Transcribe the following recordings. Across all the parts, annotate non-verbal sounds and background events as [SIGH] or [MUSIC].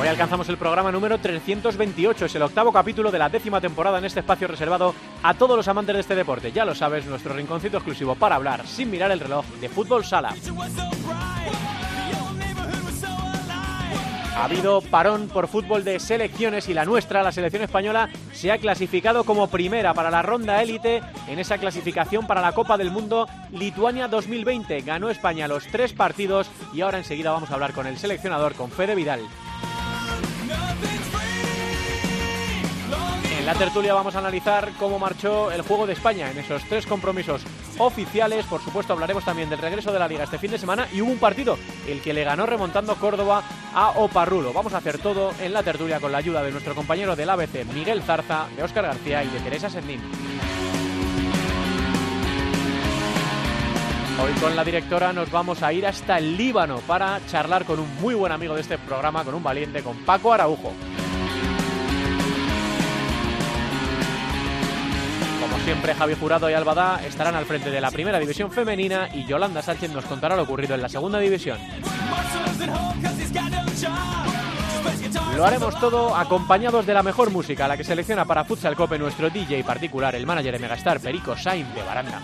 Hoy alcanzamos el programa número 328, es el octavo capítulo de la décima temporada en este espacio reservado a todos los amantes de este deporte. Ya lo sabes, nuestro rinconcito exclusivo para hablar sin mirar el reloj de fútbol sala. Ha habido parón por fútbol de selecciones y la nuestra, la selección española, se ha clasificado como primera para la ronda élite en esa clasificación para la Copa del Mundo Lituania 2020. Ganó España los tres partidos y ahora enseguida vamos a hablar con el seleccionador, con Fede Vidal. En la tertulia vamos a analizar cómo marchó el juego de España en esos tres compromisos oficiales. Por supuesto, hablaremos también del regreso de la liga este fin de semana y hubo un partido, el que le ganó remontando Córdoba a Oparrulo. Vamos a hacer todo en la tertulia con la ayuda de nuestro compañero del ABC, Miguel Zarza, de Óscar García y de Teresa Sendín. Hoy con la directora nos vamos a ir hasta el Líbano para charlar con un muy buen amigo de este programa, con un valiente, con Paco Araujo. Siempre, Javi Jurado y Albadá estarán al frente de la primera división femenina y Yolanda Sánchez nos contará lo ocurrido en la segunda división. Lo haremos todo acompañados de la mejor música, la que selecciona para Futsal Cope nuestro DJ particular, el manager de Megastar, Perico Sainz de Baranda.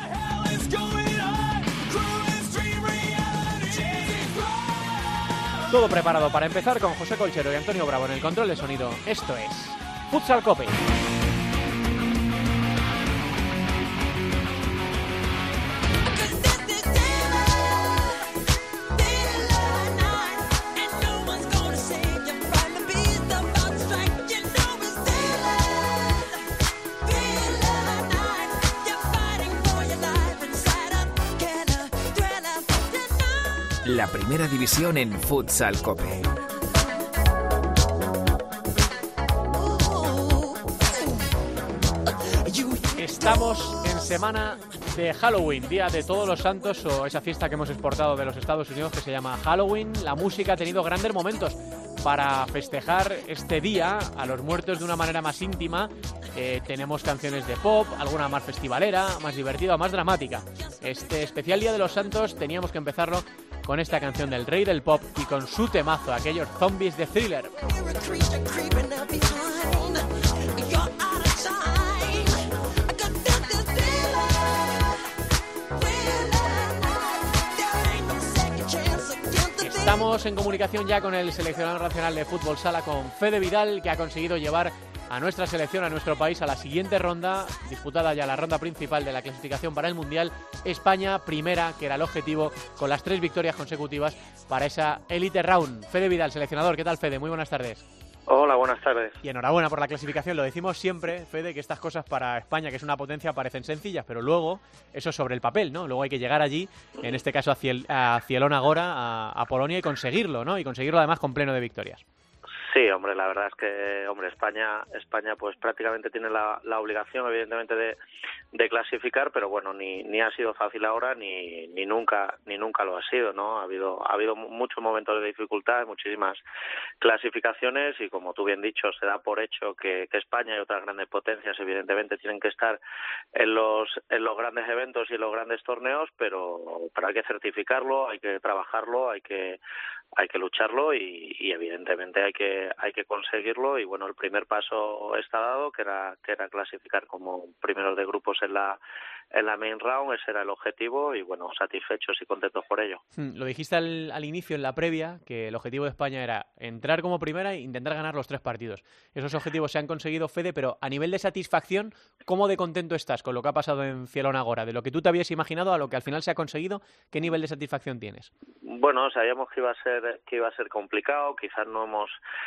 Todo preparado para empezar con José Colchero y Antonio Bravo en el control de sonido. Esto es Futsal Cope. Primera división en Futsal Cope. Estamos en semana de Halloween, Día de Todos los Santos o esa fiesta que hemos exportado de los Estados Unidos que se llama Halloween. La música ha tenido grandes momentos para festejar este día a los muertos de una manera más íntima. Eh, tenemos canciones de pop, alguna más festivalera, más divertida, más dramática. Este especial Día de los Santos teníamos que empezarlo con esta canción del rey del pop y con su temazo, aquellos zombies de thriller. Estamos en comunicación ya con el seleccionador nacional de fútbol sala, con Fede Vidal, que ha conseguido llevar a nuestra selección, a nuestro país, a la siguiente ronda, disputada ya la ronda principal de la clasificación para el Mundial. España primera, que era el objetivo, con las tres victorias consecutivas para esa Elite Round. Fede Vidal, seleccionador, ¿qué tal Fede? Muy buenas tardes. Hola, buenas tardes. Y enhorabuena por la clasificación. Lo decimos siempre, Fede, que estas cosas para España, que es una potencia, parecen sencillas, pero luego eso sobre el papel, ¿no? Luego hay que llegar allí, en este caso a, Ciel, a Cielón Agora, a, a Polonia y conseguirlo, ¿no? Y conseguirlo además con pleno de victorias. Sí, hombre, la verdad es que, hombre, España, España, pues prácticamente tiene la, la obligación, evidentemente, de, clasificar, pero bueno, ni, ni ha sido fácil ahora, ni, ni nunca, ni nunca lo ha sido, ¿no? Ha habido, ha habido muchos momentos de dificultad, muchísimas clasificaciones y, como tú bien dicho, se da por hecho que, que España y otras grandes potencias, evidentemente, tienen que estar en los, en los grandes eventos y en los grandes torneos, pero, pero hay que certificarlo, hay que trabajarlo, hay que, hay que lucharlo y evidentemente hay que hay que conseguirlo y bueno el primer paso está dado que era que era clasificar como primeros de grupos en la en la main round. Ese era el objetivo y bueno satisfechos y contentos por ello. Hmm, lo dijiste al, al inicio en la previa que el objetivo de España era entrar como primera e intentar ganar los tres partidos. Esos objetivos se han conseguido Fede pero a nivel de satisfacción cómo de contento estás con lo que ha pasado en Cielón Agora de lo que tú te habías imaginado a lo que al final se ha conseguido qué nivel de satisfacción tienes bueno sabíamos que iba a ser que iba a ser complicado quizás no hemos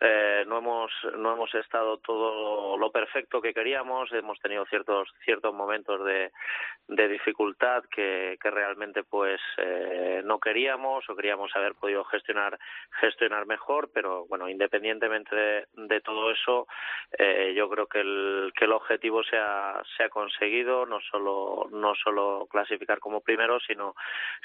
eh, no hemos no hemos estado todo lo perfecto que queríamos hemos tenido ciertos ciertos momentos de, de dificultad que, que realmente pues eh, no queríamos o queríamos haber podido gestionar gestionar mejor pero bueno independientemente de, todo eso eh, yo creo que el que el objetivo se ha, se ha conseguido no solo no solo clasificar como primero sino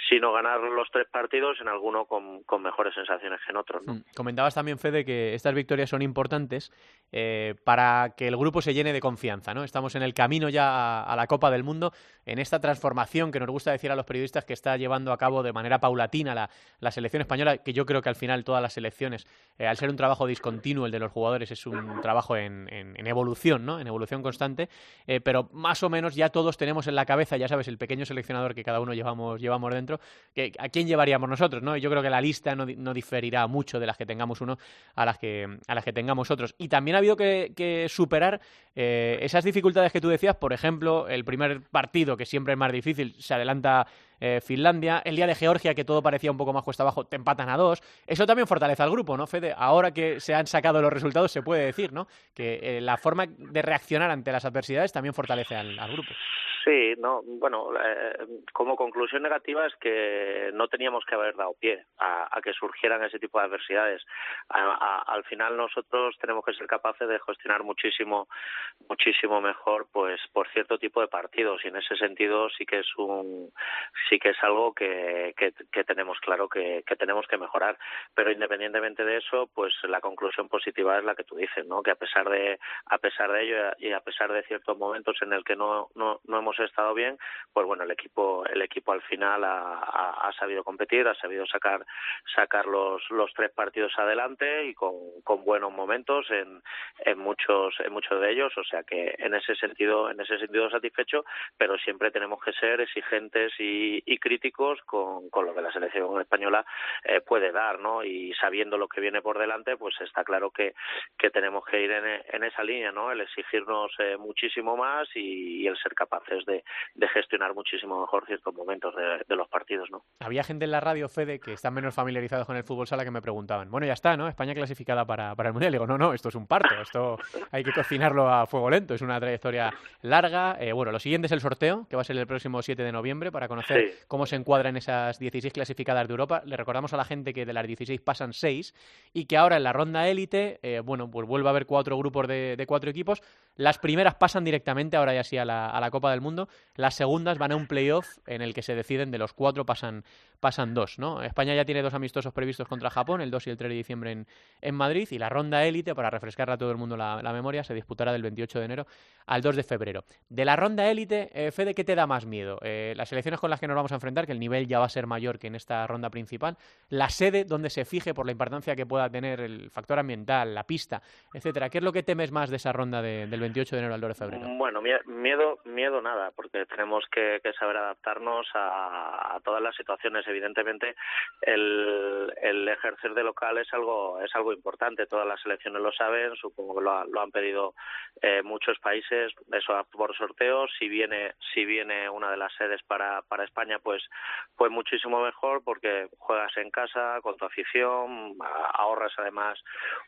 sino ganar los tres partidos en alguno con, mejores sensaciones que en otros ¿no? Mm. comentabas también Fede que estas victorias son importantes eh, para que el grupo se llene de confianza. ¿no? Estamos en el camino ya a, la Copa del Mundo, en esta transformación que nos gusta decir a los periodistas que está llevando a cabo de manera paulatina la, la selección española, que yo creo que al final todas las selecciones, eh, al ser un trabajo discontinuo el de los jugadores, es un trabajo en, en, evolución, ¿no? en evolución constante, eh, pero más o menos ya todos tenemos en la cabeza, ya sabes, el pequeño seleccionador que cada uno llevamos, llevamos dentro, que, a quién llevaríamos nosotros. ¿no? yo creo que la lista no, no diferirá mucho de las que tengamos uno a las que, a las que tengamos otros. Y también ha habido que, superar eh, esas dificultades que tú decías, por ejemplo, el primer partido, que siempre es más difícil, se adelanta eh, Finlandia, el día de Georgia, que todo parecía un poco más cuesta abajo, te empatan a dos. Eso también fortalece al grupo, ¿no, Fede? Ahora que se han sacado los resultados, se puede decir, ¿no? Que eh, la forma de reaccionar ante las adversidades también fortalece al grupo. Sí, no, bueno, eh, como conclusión negativa es que no teníamos que haber dado pie a, que surgieran ese tipo de adversidades. al final nosotros tenemos que ser capaces de gestionar muchísimo, muchísimo mejor, pues, por cierto tipo de partidos y en ese sentido sí que es un, sí que es algo que, que, tenemos claro que, que tenemos que mejorar. Pero independientemente de eso, pues la conclusión positiva es la que tú dices, ¿no? Que a pesar de, a pesar de ello y a pesar de ciertos momentos en el que no, no, no hemos estado bien, pues bueno, el equipo, el equipo al final ha, sabido competir, ha sabido sacar, sacar los, los tres partidos adelante y con, con buenos momentos en, en muchos, en muchos de ellos, o sea que en ese sentido, en ese sentido satisfecho, pero siempre tenemos que ser exigentes y, críticos con, con, lo que la selección española eh, puede dar, ¿no? Y sabiendo lo que viene por delante, pues está claro que, que tenemos que ir en, en esa línea, ¿no? El exigirnos eh, muchísimo más y, y el ser capaces de, gestionar muchísimo mejor ciertos momentos de, los partidos, ¿no? Había gente en la radio, Fede, que están menos familiarizados con el fútbol sala que me preguntaban, bueno, ya está, ¿no? España clasificada para, para el Mundial. digo, no, no, esto es un parto, esto hay que cocinarlo a fuego lento, es una trayectoria larga. Eh, bueno, lo siguiente es el sorteo, que va a ser el próximo 7 de noviembre, para conocer cómo se encuadran esas 16 clasificadas de Europa. Le recordamos a la gente que de las 16 pasan 6 y que ahora en la ronda élite, eh, bueno, pues vuelve a haber cuatro grupos de, de, cuatro equipos. Las primeras pasan directamente, ahora ya sí, a la, a la Copa del Mundo. Las segundas van a un playoff en el que se deciden de los cuatro pasan, pasan dos. ¿no? España ya tiene dos amistosos previstos contra Japón, el 2 y el 3 de diciembre en, en Madrid, y la ronda élite, para refrescar a todo el mundo la, memoria, se disputará del 28 de enero al 2 de febrero. De la ronda élite, eh, Fede, ¿qué te da más miedo? Eh, las elecciones con las que nos vamos a enfrentar, que el nivel ya va a ser mayor que en esta ronda principal, la sede donde se fije por la importancia que pueda tener el factor ambiental, la pista, etcétera. ¿Qué es lo que temes más de esa ronda del 28 de enero al 2 de febrero? Bueno, miedo, miedo nada, porque tenemos que, saber adaptarnos a, todas las situaciones. Evidentemente, el, el, ejercer de local es algo es algo importante. Todas las selecciones lo saben, supongo que lo, han pedido eh, muchos países. Eso por sorteo. Si viene si viene una de las sedes para, para España, pues pues muchísimo mejor porque juegas en casa con tu afición, ahorras además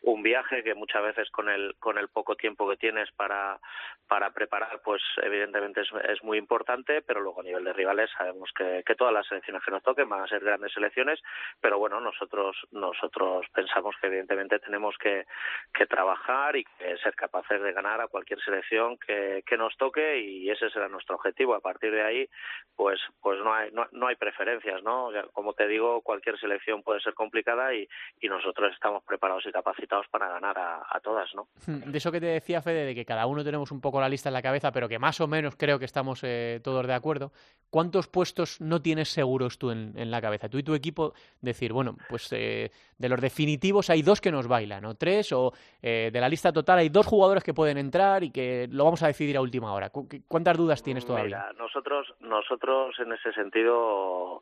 un viaje que muchas veces con el con el poco tiempo que tienes para para preparar, pues evidentemente es, es muy importante, pero luego a nivel de rivales sabemos que, que, todas las selecciones que nos toquen van a ser grandes selecciones, pero bueno, nosotros nosotros pensamos que evidentemente tenemos que, que trabajar y que ser capaces de ganar a cualquier selección que, que nos toque y ese será nuestro objetivo. A partir de ahí, pues pues no hay no, no hay preferencias, ¿no? Como te digo, cualquier selección puede ser complicada y, y nosotros estamos preparados y capacitados para ganar a, todas, ¿no? De eso que te decía Fede, de que cada uno tenemos un poco la lista en la cabeza, pero que más o menos creo que estamos eh, todos de acuerdo. ¿Cuántos puestos no tienes seguros tú en, la cabeza? Tú y tu equipo decir, bueno, pues eh, de los definitivos hay dos que nos bailan, o tres, o eh, de la lista total hay dos jugadores que pueden entrar y que lo vamos a decidir a última hora. ¿Cuántas dudas tienes todavía? nosotros, nosotros en ese sentido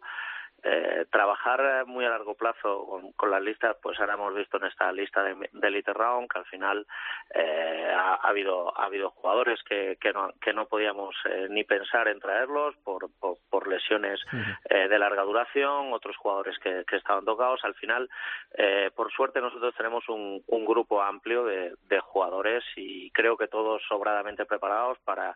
eh, trabajar muy a largo plazo con, las listas, pues ahora hemos visto en esta lista de, de Elite Round que al final eh, ha, habido ha habido jugadores que, que, no, que no podíamos eh, ni pensar en traerlos por, por, lesiones de larga duración, otros jugadores que, que estaban tocados. Al final, por suerte, nosotros tenemos un, un grupo amplio de, de jugadores y creo que todos sobradamente preparados para,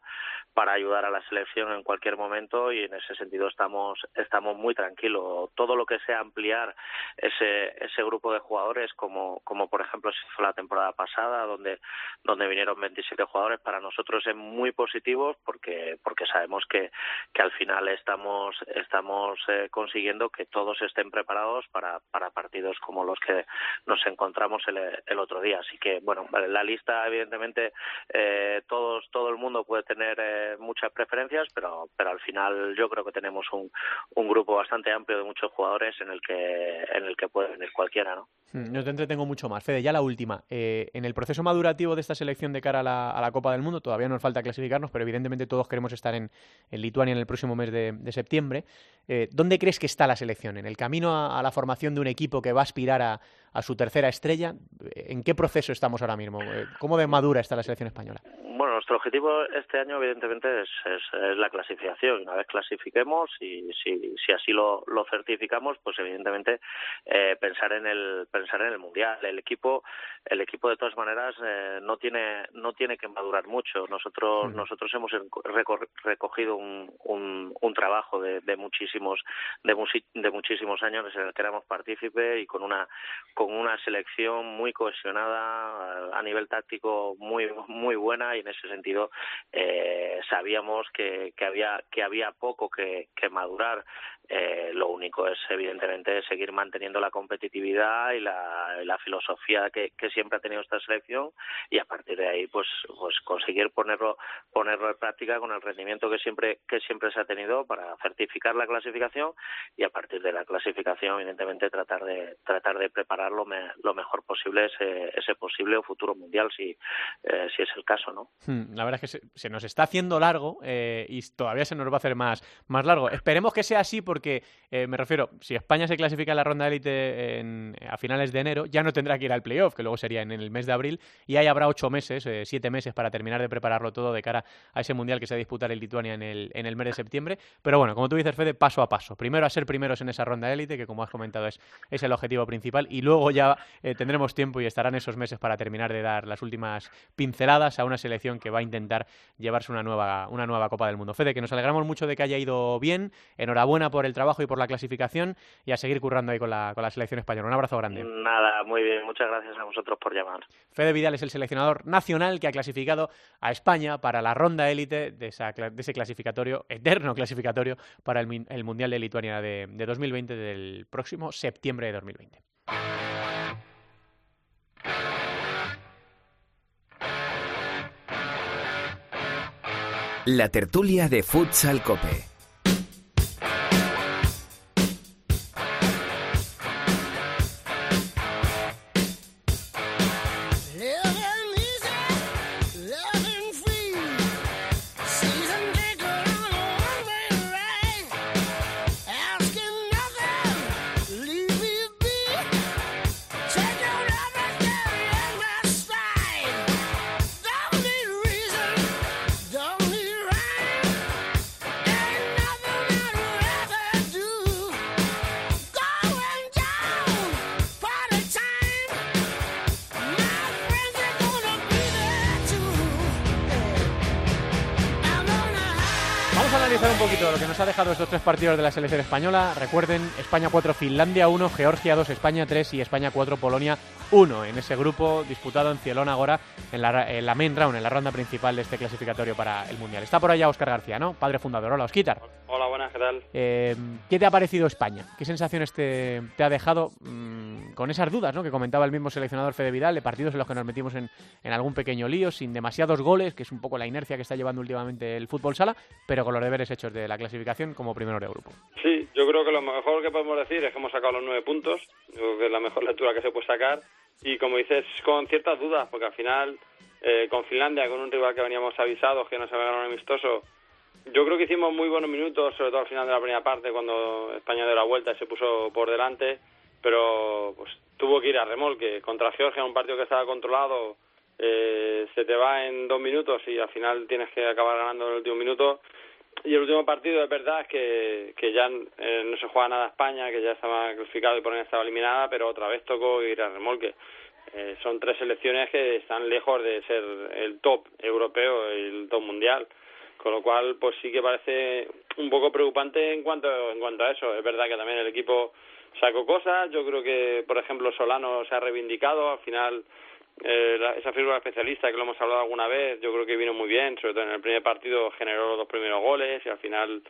para ayudar a la selección en cualquier momento y en ese sentido estamos estamos muy tranquilos. Todo lo que sea ampliar ese ese grupo de jugadores como como por ejemplo se hizo la temporada pasada donde donde vinieron 27 jugadores para nosotros es muy positivo porque porque sabemos que que al final estamos estamos eh, consiguiendo que todos estén preparados para para partidos como los que nos encontramos el, el otro día. Así que bueno, la lista evidentemente eh, todos todo el mundo puede tener eh, muchas preferencias, pero pero al final yo creo que tenemos un, un grupo bastante amplio de muchos jugadores en el que en el que puede venir cualquiera, ¿no? No te entretengo mucho más. Fede, ya la última. Eh, en el proceso madurativo de esta selección de cara a la, a la, Copa del Mundo, todavía nos falta clasificarnos, pero evidentemente todos queremos estar en, en Lituania en el próximo mes de, de septiembre. Eh, ¿Dónde crees que está la selección? ¿En el camino a, la formación de un equipo que va a aspirar a, a su tercera estrella? ¿En qué proceso estamos ahora mismo? Eh, ¿Cómo de madura está la selección española? Bueno, nuestro objetivo este año, evidentemente, es, es, la clasificación. Una vez clasifiquemos y si, si así lo, lo, certificamos, pues evidentemente eh, pensar en el pensar en el mundial. El equipo, el equipo de todas maneras eh, no tiene no tiene que madurar mucho. Nosotros nosotros hemos recogido un, un, un trabajo de, de muchísimos de, de muchísimos años en el que éramos partícipe y con una con una selección muy cohesionada a nivel táctico muy muy buena y en ese sentido eh, sabíamos que, que había que había poco que, que madurar eh, lo único es, evidentemente, seguir manteniendo la competitividad y la, la filosofía que, que, siempre ha tenido esta selección y a partir de ahí, pues, pues conseguir ponerlo, ponerlo en práctica con el rendimiento que siempre, que siempre se ha tenido para certificar la clasificación y a partir de la clasificación, evidentemente, tratar de, tratar de preparar lo, me, lo mejor posible ese, ese posible o futuro mundial, si, eh, si es el caso, ¿no? Hmm, la verdad es que se, se nos está haciendo largo eh, y todavía se nos va a hacer más, más largo. Esperemos que sea así porque eh, me refiero, si España se clasifica en la ronda élite a finales de enero, ya no tendrá que ir al playoff, que luego sería en el mes de abril, y ahí habrá ocho meses, eh, siete meses para terminar de prepararlo todo de cara a ese mundial que se va a disputar en Lituania en el, en el mes de septiembre. Pero bueno, como tú dices, Fede, paso a paso. Primero a ser primeros en esa ronda élite, que como has comentado es, es el objetivo principal, y luego ya eh, tendremos tiempo y estarán esos meses para terminar de dar las últimas pinceladas a una selección que va a intentar llevarse una nueva, una nueva Copa del Mundo. Fede, que nos alegramos mucho de que haya ido bien. Enhorabuena por el trabajo y por la clasificación y a seguir currando ahí con la, con la selección española. Un abrazo grande. Nada, muy bien. Muchas gracias a vosotros por llamar. Fede Vidal es el seleccionador nacional que ha clasificado a España para la ronda élite de, esa, de ese clasificatorio, eterno clasificatorio, para el, el Mundial de Lituania de, de 2020 del próximo septiembre de 2020. La tertulia de Futsal Cope. De la selección española. Recuerden, España 4, Finlandia 1, Georgia 2, España 3 y España 4, Polonia 1 en ese grupo disputado en Cielón ahora en la, en la main round, en la ronda principal de este clasificatorio para el Mundial. Está por allá Oscar García, ¿no? Padre fundador. Hola, Osquitar. Hola, buenas, ¿qué tal? Eh, ¿Qué te ha parecido España? ¿Qué sensaciones te, te ha dejado mmm, con esas dudas ¿no? que comentaba el mismo seleccionador Fede Vidal de partidos en los que nos metimos en, en algún pequeño lío, sin demasiados goles, que es un poco la inercia que está llevando últimamente el fútbol sala, pero con los deberes hechos de la clasificación como primero de grupo? Sí, yo creo que lo mejor que podemos decir es que hemos sacado los nueve puntos, yo creo que es la mejor [LAUGHS] lectura que se puede sacar, y como dices, con ciertas dudas, porque al final, eh, con Finlandia, con un rival que veníamos avisados, que no se había ganado un amistoso, yo creo que hicimos muy buenos minutos, sobre todo al final de la primera parte, cuando España dio la vuelta y se puso por delante, pero pues tuvo que ir a remolque. Contra Georgia, un partido que estaba controlado, eh, se te va en dos minutos y al final tienes que acabar ganando en el último minuto. Y el último partido es verdad que, que ya eh, no se juega nada a España, que ya estaba clasificado y por estaba eliminada, pero otra vez tocó ir a remolque. Eh, son tres selecciones que están lejos de ser el top europeo, el top mundial, con lo cual pues sí que parece un poco preocupante en cuanto en cuanto a eso. Es verdad que también el equipo sacó cosas, yo creo que por ejemplo Solano se ha reivindicado, al final eh, esa figura especialista que lo hemos hablado alguna vez, yo creo que vino muy bien, sobre todo en el primer partido generó los dos primeros goles y al final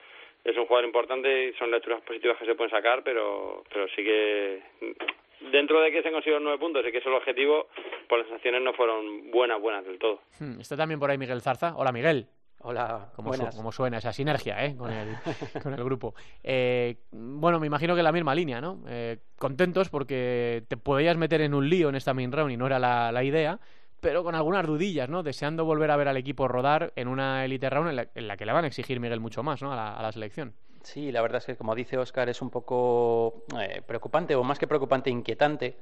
es un jugador importante y son lecturas positivas que se pueden sacar, pero pero sí que dentro de que se consiguieron nueve puntos y que es el objetivo, pues las sensaciones no fueron buenas, buenas del todo. Hmm, está también por ahí Miguel Zarza. Hola, Miguel. Hola, como, como suena esa sinergia ¿eh? con, el, [LAUGHS] con el grupo. Eh, bueno, me imagino que la misma línea, ¿no? Eh, contentos porque te podías meter en un lío en esta main round y no era la, la, idea, pero con algunas dudillas, ¿no? Deseando volver a ver al equipo rodar en una elite round en la, que le van a exigir Miguel mucho más, ¿no? A la, selección. Sí, la verdad es que, como dice Oscar, es un poco eh, preocupante, o más que preocupante, inquietante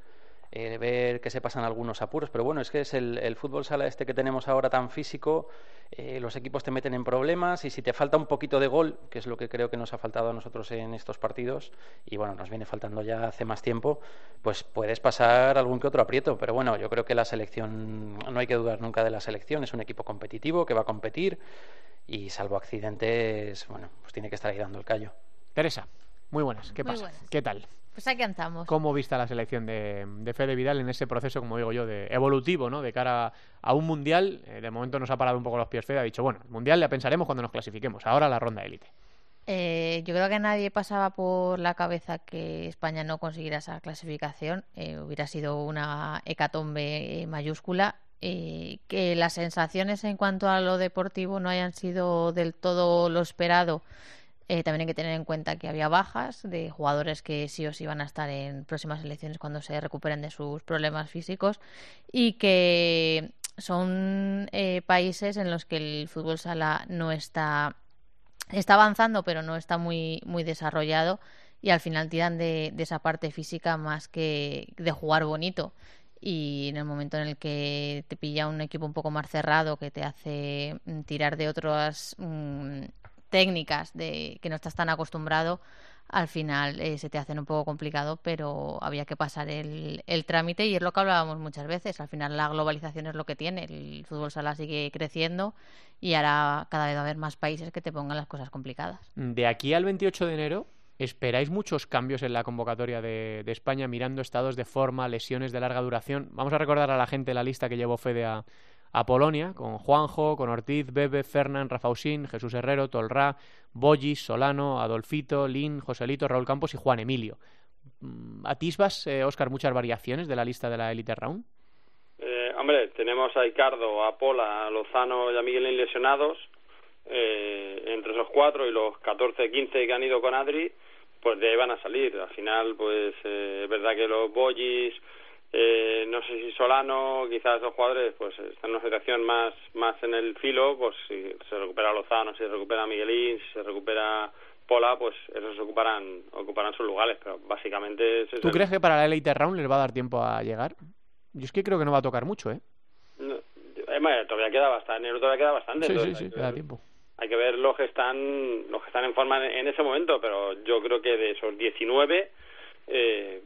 eh, ver que se pasan algunos apuros. Pero bueno, es que es el, fútbol sala este que tenemos ahora tan físico, eh, los equipos te meten en problemas y si te falta un poquito de gol, que es lo que creo que nos ha faltado a nosotros en estos partidos, y bueno, nos viene faltando ya hace más tiempo, pues puedes pasar algún que otro aprieto. Pero bueno, yo creo que la selección, no hay que dudar nunca de la selección, es un equipo competitivo que va a competir y salvo accidentes, bueno, pues tiene que estar ahí dando el callo. Teresa, muy buenas, ¿qué pasa? ¿Qué tal? Pues aquí andamos. ¿Cómo vista la selección de, de, Fede Vidal en ese proceso, como digo yo, de evolutivo, ¿no? De cara a un mundial. Eh, de momento nos ha parado un poco los pies Fede, ha dicho, bueno, el mundial ya pensaremos cuando nos clasifiquemos. Ahora la ronda élite. Eh, yo creo que nadie pasaba por la cabeza que España no consiguiera esa clasificación. Eh, hubiera sido una hecatombe mayúscula. que las sensaciones en cuanto a lo deportivo no hayan sido del todo lo esperado eh, también hay que tener en cuenta que había bajas de jugadores que sí o sí van a estar en próximas elecciones cuando se recuperen de sus problemas físicos y que son eh, países en los que el fútbol sala no está está avanzando pero no está muy muy desarrollado y al final tiran de, esa parte física más que de jugar bonito. Y en el momento en el que te pilla un equipo un poco más cerrado que te hace mm, tirar de otras mm, técnicas de que no estás tan acostumbrado, al final eh, se te hacen un poco complicado, pero había que pasar el, el, trámite y es lo que hablábamos muchas veces. Al final la globalización es lo que tiene, el fútbol sala sigue creciendo y ahora cada vez va a haber más países que te pongan las cosas complicadas. De aquí al 28 de enero, ¿esperáis muchos cambios en la convocatoria de, de España mirando estados de forma, lesiones de larga duración? Vamos a recordar a la gente la lista que llevó Fede a a Polonia, con Juanjo, con Ortiz, Bebe, Fernán, Rafa Usín, Jesús Herrero, Tolrá, Bollis, Solano, Adolfito, Lin, Joselito, Raúl Campos y Juan Emilio. Mm, ¿Atisbas, eh, Oscar, muchas variaciones de la lista de la Elite Round? Eh, hombre, tenemos a Ricardo, a Pola, a Lozano y a Miguel lesionados. Eh, entre esos cuatro y los 14, 15 que han ido con Adri, pues de ahí van a salir. Al final, pues eh, es verdad que los Bollis, eh, no sé si Solano, quizás los jugadores, pues están en una situación más, más en el filo, pues si se recupera Lozano, si se recupera Miguelín, si se recupera Pola, pues esos ocuparán, ocuparán sus lugares, pero básicamente... ¿Tú crees que para la Elite Round les va a dar tiempo a llegar? Yo es que creo que no va a tocar mucho, ¿eh? eh todavía queda bastante, todavía queda bastante. Sí, sí, sí, queda tiempo. Hay que ver los que están, los que están en forma en, en ese momento, pero yo creo que de esos 19 eh,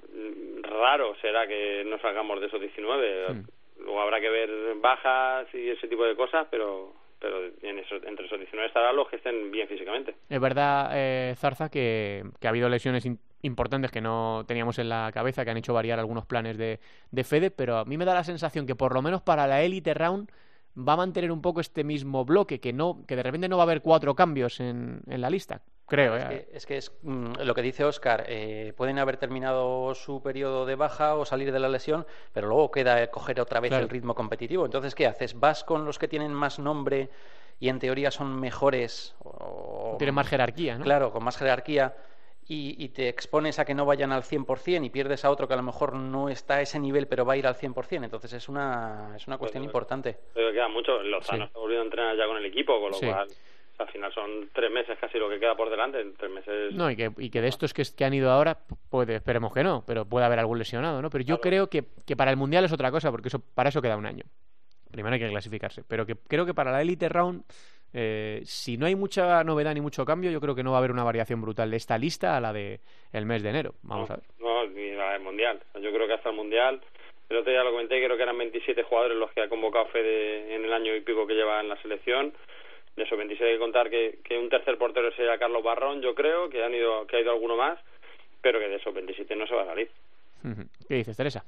raro será que no salgamos de esos 19. Hmm. Luego habrá que ver bajas y ese tipo de cosas, pero pero en entre esos 19 estarán los que estén bien físicamente. Es verdad, eh, Zarza, que, que, ha habido lesiones importantes que no teníamos en la cabeza, que han hecho variar algunos planes de, de Fede, pero a mí me da la sensación que por lo menos para la Elite Round va a mantener un poco este mismo bloque, que no que de repente no va a haber cuatro cambios en, en la lista. Creo, ¿eh? es, que, es mm, lo que dice Oscar. Eh, pueden haber terminado su periodo de baja o salir de la lesión, pero luego queda coger otra vez el ritmo competitivo. Entonces, ¿qué haces? ¿Vas con los que tienen más nombre y en teoría son mejores? O... Tienen más jerarquía, ¿no? Claro, con más jerarquía. Y, te expones a que no vayan al 100% y pierdes a otro que a lo mejor no está a ese nivel pero va a ir al 100%. Entonces es una, es una cuestión importante. Pero queda mucho. Lozano sí. está volviendo a entrenar ya con el equipo, con lo cual al final son tres meses casi lo que queda por delante, tres meses. No, y que, y que de estos que, que han ido ahora, puede, esperemos que no, pero puede haber algún lesionado, ¿no? Pero yo creo que, que para el Mundial es otra cosa, porque eso para eso queda un año. Primero hay que clasificarse, pero que creo que para la Elite Round eh, si no hay mucha novedad ni mucho cambio, yo creo que no va a haber una variación brutal de esta lista a la de el mes de enero. Vamos no, a ver. No, ni la del Mundial. Yo creo que hasta el Mundial, el otro día lo comenté, creo que eran 27 jugadores los que ha convocado Fede en el año y pico que lleva en la selección. De esos 27 hay que contar que, que un tercer portero sería Carlos Barrón, yo creo, que, han ido, que ha ido alguno más, pero que de esos 27 no se va a salir. [LAUGHS] ¿Qué dices, Teresa?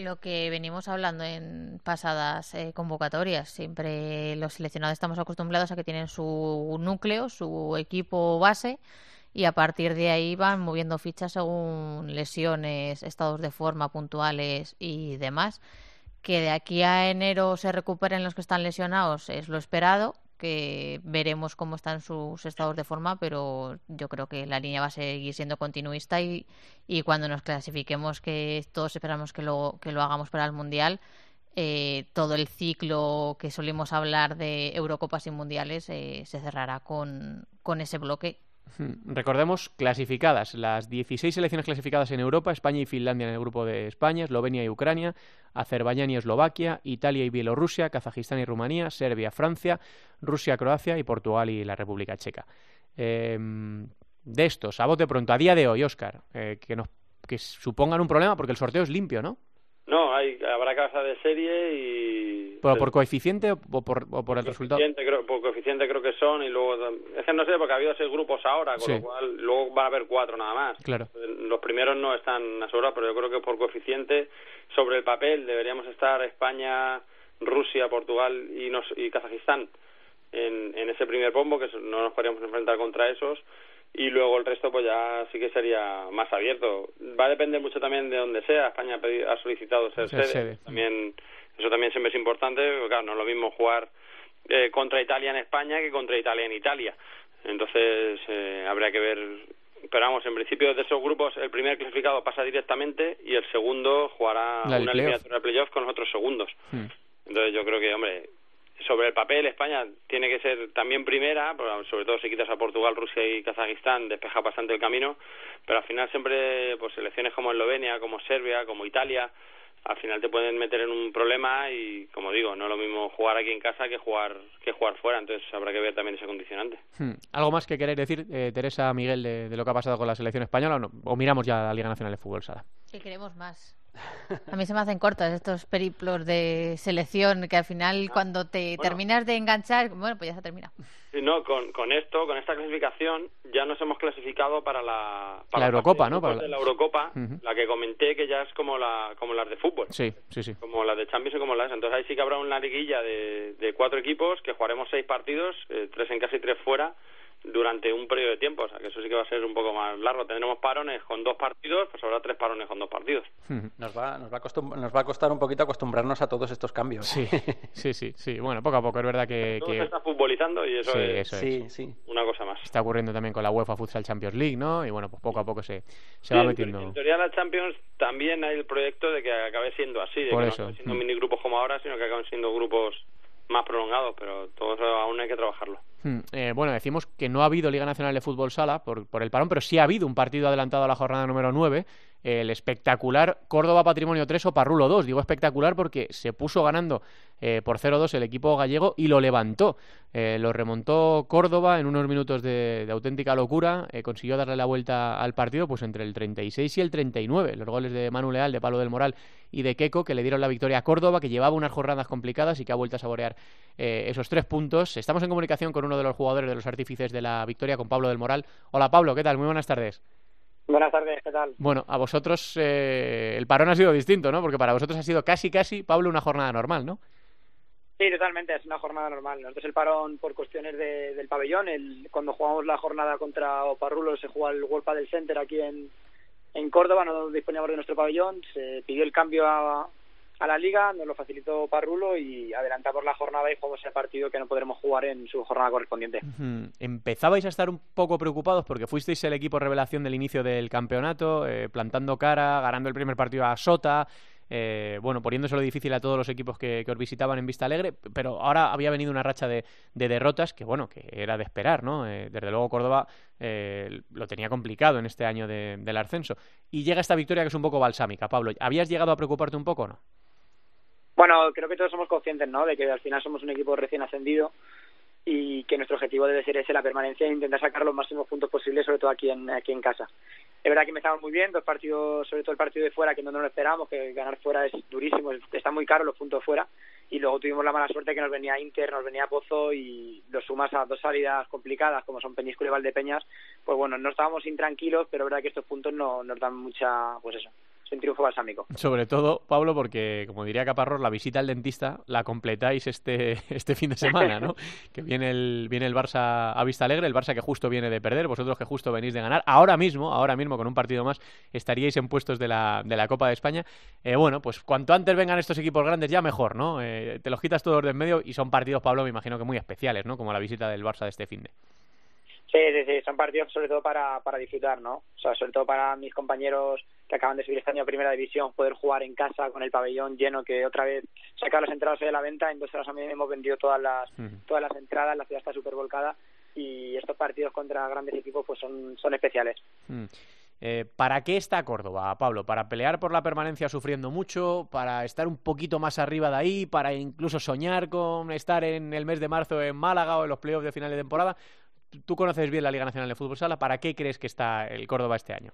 Lo que venimos hablando en pasadas eh, convocatorias, siempre los seleccionados estamos acostumbrados a que tienen su núcleo, su equipo base y a partir de ahí van moviendo fichas según lesiones, estados de forma puntuales y demás. Que de aquí a enero se recuperen los que están lesionados es lo esperado, que veremos cómo están sus estados de forma, pero yo creo que la línea va a seguir siendo continuista y, y cuando nos clasifiquemos, que todos esperamos que lo, que lo hagamos para el Mundial, eh, todo el ciclo que solimos hablar de Eurocopas y Mundiales eh, se cerrará con, con ese bloque. [LAUGHS] Recordemos clasificadas, las 16 selecciones clasificadas en Europa, España y Finlandia en el grupo de España, Eslovenia y Ucrania, Azerbaiyán y Eslovaquia, Italia y Bielorrusia, Kazajistán y Rumanía, Serbia, Francia, Rusia, Croacia y Portugal y la República Checa. Eh, de estos, a bote pronto, a día de hoy, Oscar, eh, que, nos, que supongan un problema porque el sorteo es limpio, ¿no? No, hay, habrá casa de serie y... ¿Pero por coeficiente o por, o por el resultado? Creo, por coeficiente creo que son y luego... Es que no sé, porque ha habido seis grupos ahora, con lo cual luego va a haber cuatro nada más. Claro. Los primeros no están asegurados, pero yo creo que por coeficiente, sobre el papel, deberíamos estar España, Rusia, Portugal y, nos, y Kazajistán en, en ese primer pombo, que no nos podríamos enfrentar contra esos y luego el resto pues ya sí que sería más abierto. Va a depender mucho también de donde sea. España ha, solicitado ser, sede. También eso también siempre es importante, porque claro, no es lo mismo jugar eh, contra Italia en España que contra Italia en Italia. Entonces eh, habría que ver pero vamos, en principio de esos grupos el primer clasificado pasa directamente y el segundo jugará una eliminatoria de playoff con los otros segundos. Hmm. Entonces yo creo que, hombre, sobre el papel España tiene que ser también primera, sobre todo si quitas a Portugal, Rusia y Kazajistán, despeja bastante el camino, pero al final siempre pues selecciones como Eslovenia, como Serbia, como Italia, al final te pueden meter en un problema y como digo, no es lo mismo jugar aquí en casa que jugar que jugar fuera, entonces habrá que ver también ese condicionante. Hmm. ¿Algo más que queréis decir, eh, Teresa, Miguel, de, lo que ha pasado con la selección española o, o miramos ya a la Liga Nacional de Fútbol Sala? Que queremos más. A mí se me hacen cortos estos periplos de selección que al final ah, cuando te terminas de enganchar, bueno, pues ya se termina. No, con, con esto, con esta clasificación, ya nos hemos clasificado para la, para la Eurocopa, ¿no? Para la... Eurocopa, la que comenté que ya es como la como las de fútbol. Sí, sí, sí. Como las de Champions y como las. Entonces ahí sí que habrá una liguilla de, de cuatro equipos que jugaremos seis partidos, eh, tres en casa y tres fuera durante un periodo de tiempo, o sea que eso sí que va a ser un poco más largo. Tendremos parones con dos partidos, pues habrá tres parones con dos partidos. Nos va, nos va, a, nos va a costar un poquito acostumbrarnos a todos estos cambios. Sí, sí, sí, sí. Bueno, poco a poco es verdad que... Todo se está futbolizando y eso, es, una cosa más. Está ocurriendo también con la UEFA Futsal Champions League, ¿no? Y bueno, pues poco a poco se, se va metiendo... En teoría la Champions también hay el proyecto de que acabe siendo así, de que no siendo mini grupos como ahora, sino que acaben siendo grupos más prolongados, pero todo eso aún hay que trabajarlo. Hmm, eh, bueno, decimos que no ha habido Liga Nacional de Fútbol Sala por, por, el parón, pero sí ha habido un partido adelantado a la jornada número 9 el espectacular Córdoba Patrimonio 3 o Parrulo 2. Digo espectacular porque se puso ganando eh, por 0-2 el equipo gallego y lo levantó. Eh, lo remontó Córdoba en unos minutos de, auténtica locura. Eh, consiguió darle la vuelta al partido pues entre el 36 y el 39. Los goles de Manu Leal, de Palo del Moral y de Keco que le dieron la victoria a Córdoba, que llevaba unas jornadas complicadas y que ha vuelto a saborear esos tres puntos. Estamos en comunicación con uno de los jugadores de los artífices de la victoria, con Pablo del Moral. Hola Pablo, ¿qué tal? Muy buenas tardes. Buenas tardes, ¿qué tal? Bueno, a vosotros eh, el parón ha sido distinto, ¿no? Porque para vosotros ha sido casi, casi, Pablo, una jornada normal, ¿no? Sí, totalmente, es una jornada normal. Nosotros el parón por cuestiones del pabellón, el, cuando jugamos la jornada contra Oparrulo se juega el World del Center aquí en, en Córdoba, no disponíamos de nuestro pabellón, se pidió el cambio a, a la liga, nos lo facilitó Parrulo y adelantamos la jornada y jugamos el partido que no podremos jugar en su jornada correspondiente. Empezabais a estar un poco preocupados porque fuisteis el equipo revelación del inicio del campeonato, eh, plantando cara, ganando el primer partido a Sota, eh, bueno, poniéndoselo difícil a todos los equipos que, os visitaban en Vista Alegre, pero ahora había venido una racha de, derrotas que, bueno, que era de esperar, ¿no? Eh, desde luego Córdoba eh, lo tenía complicado en este año del ascenso. Y llega esta victoria que es un poco balsámica. Pablo, ¿habías llegado a preocuparte un poco o no? Bueno, creo que todos somos conscientes, ¿no? De que al final somos un equipo recién ascendido y que nuestro objetivo debe ser ese, la permanencia e intentar sacar los máximos puntos posibles, sobre todo aquí en, aquí en casa. Es verdad que empezamos muy bien, dos partidos, sobre todo el partido de fuera, que no nos lo esperábamos, que ganar fuera es durísimo, está muy caro los puntos fuera, y luego tuvimos la mala suerte que nos venía Inter, nos venía Pozo, y lo sumas a dos salidas complicadas, como son Peñíscola y Valdepeñas, pues bueno, no estábamos intranquilos, pero es verdad que estos puntos no, nos dan mucha, pues eso, un triunfo balsámico. Sobre todo, Pablo, porque, como diría Caparrós, la visita al dentista la completáis este, [LAUGHS] este fin de semana, ¿no? [LAUGHS] que viene el, viene el Barça a Vista Alegre, el Barça que justo viene de perder, vosotros que justo venís de ganar. Ahora mismo, ahora mismo, con un partido más, estaríais en puestos de la, de la Copa de España. Eh, bueno, pues cuanto antes vengan estos equipos grandes, ya mejor, ¿no? Eh, te los quitas todos de en medio y son partidos, Pablo, me imagino que muy especiales, ¿no? Como la visita del Barça de este fin de. Sí, sí, sí, son partidos sobre todo para, para disfrutar, ¿no? O sea, sobre todo para mis compañeros que acaban de subir este año a Primera División, poder jugar en casa con el pabellón lleno, que otra vez sacar las entradas de la venta, en dos horas hemos vendido todas las, todas las entradas, la ciudad está súper volcada y estos partidos contra grandes equipos pues son, son especiales. Eh, ¿Para qué está Córdoba, Pablo? ¿Para pelear por la permanencia sufriendo mucho? ¿Para estar un poquito más arriba de ahí? ¿Para incluso soñar con estar en el mes de marzo en Málaga o en los playoffs de final de temporada? Tú conoces bien la Liga Nacional de Fútbol Sala, ¿para qué crees que está el Córdoba este año?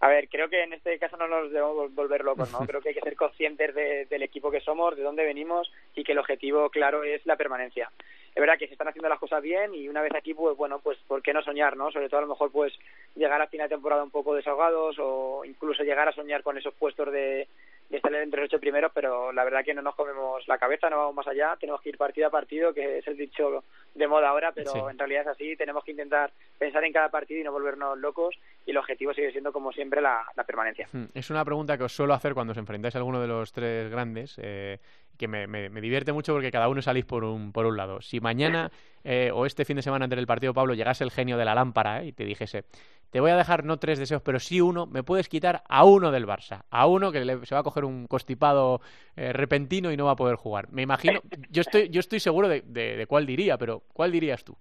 A ver, creo que en este caso no nos debemos volver locos, ¿no? [LAUGHS] Creo que hay que ser conscientes del equipo que somos, de dónde venimos y que el objetivo claro es la permanencia. Es verdad que se están haciendo las cosas bien y una vez aquí, pues bueno, pues ¿por qué no soñar, no? Sobre todo a lo mejor pues llegar a final de temporada un poco desahogados o incluso llegar a soñar con esos puestos de, de estar entre los ocho primeros, pero la verdad que no nos comemos la cabeza, no vamos más allá, tenemos que ir partido a partido, que es el dicho de moda ahora, pero en realidad es así, tenemos que intentar pensar en cada partido y no volvernos locos y el objetivo sigue siendo como siempre la, permanencia. Hmm, es una pregunta que os suelo hacer cuando os enfrentáis a alguno de los tres grandes, eh, que me, divierte mucho porque cada uno salís por un, por un lado. Si mañana eh, o este fin de semana antes del partido, Pablo, llegase el genio de la lámpara eh, y te dijese, te voy a dejar no tres deseos, pero sí uno, me puedes quitar a uno del Barça, a uno que se va a coger un constipado eh, repentino y no va a poder jugar. Me imagino, yo estoy, yo estoy seguro de, cuál diría, pero ¿cuál dirías tú?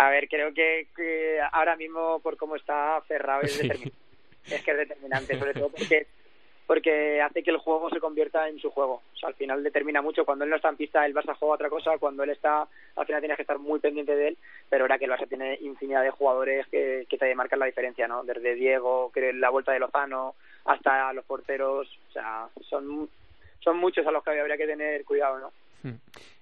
A ver, creo que, ahora mismo por cómo está cerrado es, es que es determinante, sobre todo [LAUGHS] porque porque hace que el juego se convierta en su juego. O sea, al final determina mucho. Cuando él no está en pista, el Barça juega otra cosa. Cuando él está, al final tienes que estar muy pendiente de él. Pero ahora que el Barça tiene infinidad de jugadores que, que te marcan la diferencia, ¿no? Desde Diego, que la vuelta de Lozano, hasta los porteros. O sea, son, son muchos a los que habría que tener cuidado, ¿no? Hmm.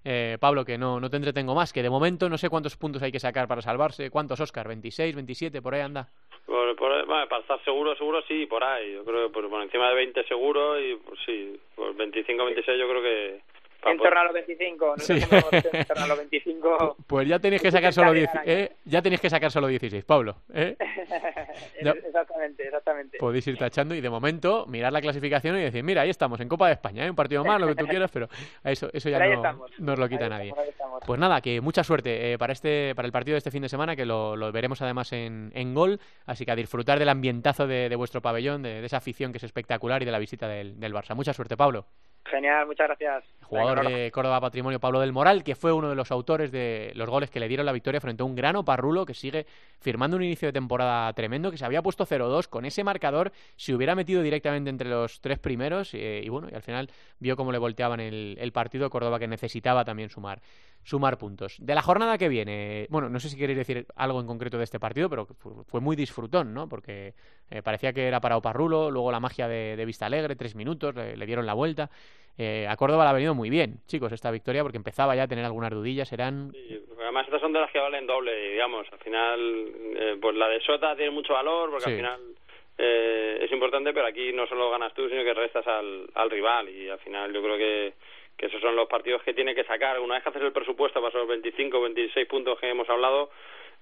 Eh, Pablo, que no, no te entretengo más, que de momento no sé cuántos puntos hay que sacar para salvarse. ¿Cuántos, Oscar? ¿26, 27? ¿Por ahí anda? para estar seguro, seguro sí, por ahí. Yo creo que por, encima de 20 seguro y pues, sí, por 25, 26 yo creo que en torno a los 25, no sí. en torno a los 25. Pues ya tenéis que sacar solo 10, ¿eh? ya tenéis que sacar solo 16, Pablo, ¿eh? [LAUGHS] exactamente, exactamente. Podéis ir tachando y de momento mirar la clasificación y decir, mira, ahí estamos en Copa de España, ¿eh? un partido más, lo que tú [LAUGHS] quieras, pero eso eso ya no, nos lo quita nadie. Pues nada, que mucha suerte eh, para este para el partido de este fin de semana que lo, lo veremos además en, en, gol, así que a disfrutar del ambientazo de, de vuestro pabellón, de, de, esa afición que es espectacular y de la visita del, del Barça. Mucha suerte, Pablo. Genial, muchas gracias. Jugador de Córdoba Patrimonio, Pablo del Moral, que fue uno de los autores de los goles que le dieron la victoria frente a un grano Parrulo que sigue firmando un inicio de temporada tremendo, que se había puesto 0-2 con ese marcador, se hubiera metido directamente entre los tres primeros eh, y bueno, y al final vio cómo le volteaban el, el partido Córdoba que necesitaba también sumar sumar puntos. De la jornada que viene, bueno, no sé si queréis decir algo en concreto de este partido, pero fue muy disfrutón, ¿no? Porque eh, parecía que era para Oparrulo, luego la magia de, Vista Alegre, tres minutos, le, dieron la vuelta. Eh, a Córdoba le ha venido muy bien, chicos, esta victoria, porque empezaba ya a tener algunas dudillas, eran... además estas son de las que valen doble, digamos, al final, eh, pues la de Sota tiene mucho valor, porque al final... es importante, pero aquí no solo ganas tú, sino que restas al, al rival. Y al final yo creo que que esos son los partidos que tiene que sacar. Una vez que haces el presupuesto para esos 25 o 26 puntos que hemos hablado,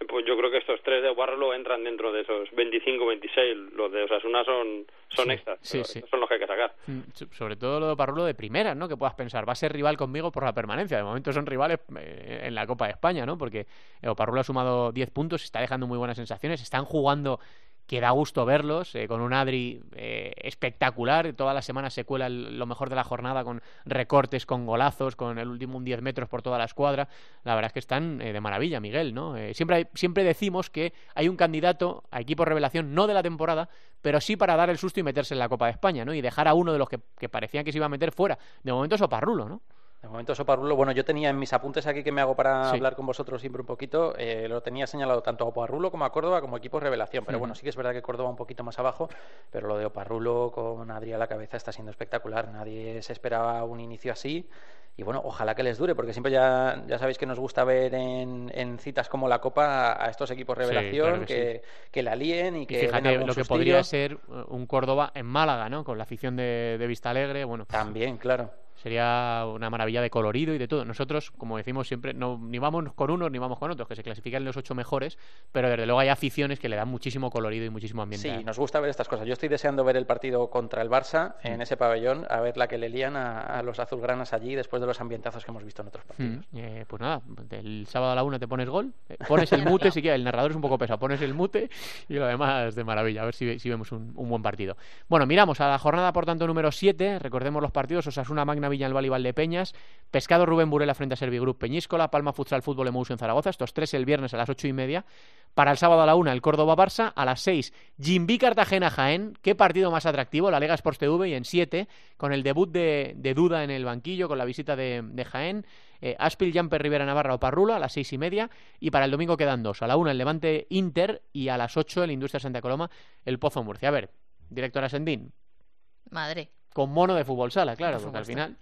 pues yo creo que estos tres de Guarrolo entran dentro de esos 25 26. Los de Osasuna son, son extras. son los que hay que sacar. Mm, sobre todo lo de Parrulo de primera, ¿no? Que puedas pensar, va a ser rival conmigo por la permanencia. De momento son rivales eh, en la Copa de España, ¿no? Porque Oparrulo ha sumado 10 puntos, está dejando muy buenas sensaciones, están jugando que da gusto verlos, eh, con un Adri eh, espectacular, todas las semanas se cuela lo mejor de la jornada con recortes, con golazos, con el último un 10 metros por toda la escuadra, la verdad es que están eh, de maravilla, Miguel, ¿no? siempre, siempre decimos que hay un candidato a equipo revelación, no de la temporada, pero sí para dar el susto y meterse en la Copa de España, ¿no? Y dejar a uno de los que, que parecían que se iba a meter fuera. De momento es Oparrulo, ¿no? De momento, Soparrulo, bueno, yo tenía en mis apuntes aquí que me hago para hablar con vosotros siempre un poquito, eh, lo tenía señalado tanto a Oparrulo como a Córdoba como equipo revelación, pero bueno, sí que es verdad que Córdoba un poquito más abajo, pero lo de Oparrulo con Adrián a la cabeza está siendo espectacular, nadie se esperaba un inicio así. Y bueno, ojalá que les dure, porque siempre ya, ya sabéis que nos gusta ver en, citas como la Copa a estos equipos revelación que, que, la líen y que... fíjate lo que podría ser un Córdoba en Málaga, ¿no? Con la afición de, de Vista Alegre, bueno... También, claro sería una maravilla de colorido y de todo. Nosotros, como decimos siempre, no, ni vamos con unos ni vamos con otros, que se clasifican los ocho mejores, pero desde luego hay aficiones que le dan muchísimo colorido y muchísimo ambiente. Sí, nos gusta ver estas cosas. Yo estoy deseando ver el partido contra el Barça en ese pabellón, a ver la que le lían a, los azulgranas allí después de los ambientazos que hemos visto en otros partidos. Eh, pues nada, el sábado a la una te pones gol, eh, pones el mute, si quieres, el narrador es un poco pesado, pones el mute y lo demás de maravilla, a ver si, si vemos un, buen partido. Bueno, miramos a la jornada, por tanto, número 7, recordemos los partidos, Osasuna, Magna, Villalba y Valdepeña, Pescado Rubén Burela frente a Servigroup Peñíscola, Palma Futsal Fútbol en Zaragoza, estos tres el viernes a las ocho y media. Para el sábado a la una, el Córdoba Barça, a las seis, Jimbi Cartagena Jaén, qué partido más atractivo, la Liga Sports TV y en siete, con el debut de, Duda en el banquillo, con la visita de, Jaén. Eh, Aspil Jamper Rivera Navarra o Parrula a las seis y media y para el domingo quedan dos, a la una el Levante Inter y a las ocho el Industria Santa Coloma el Pozo Murcia. A ver, directora Sendín. Madre. Con mono de fútbol sala, claro, porque al final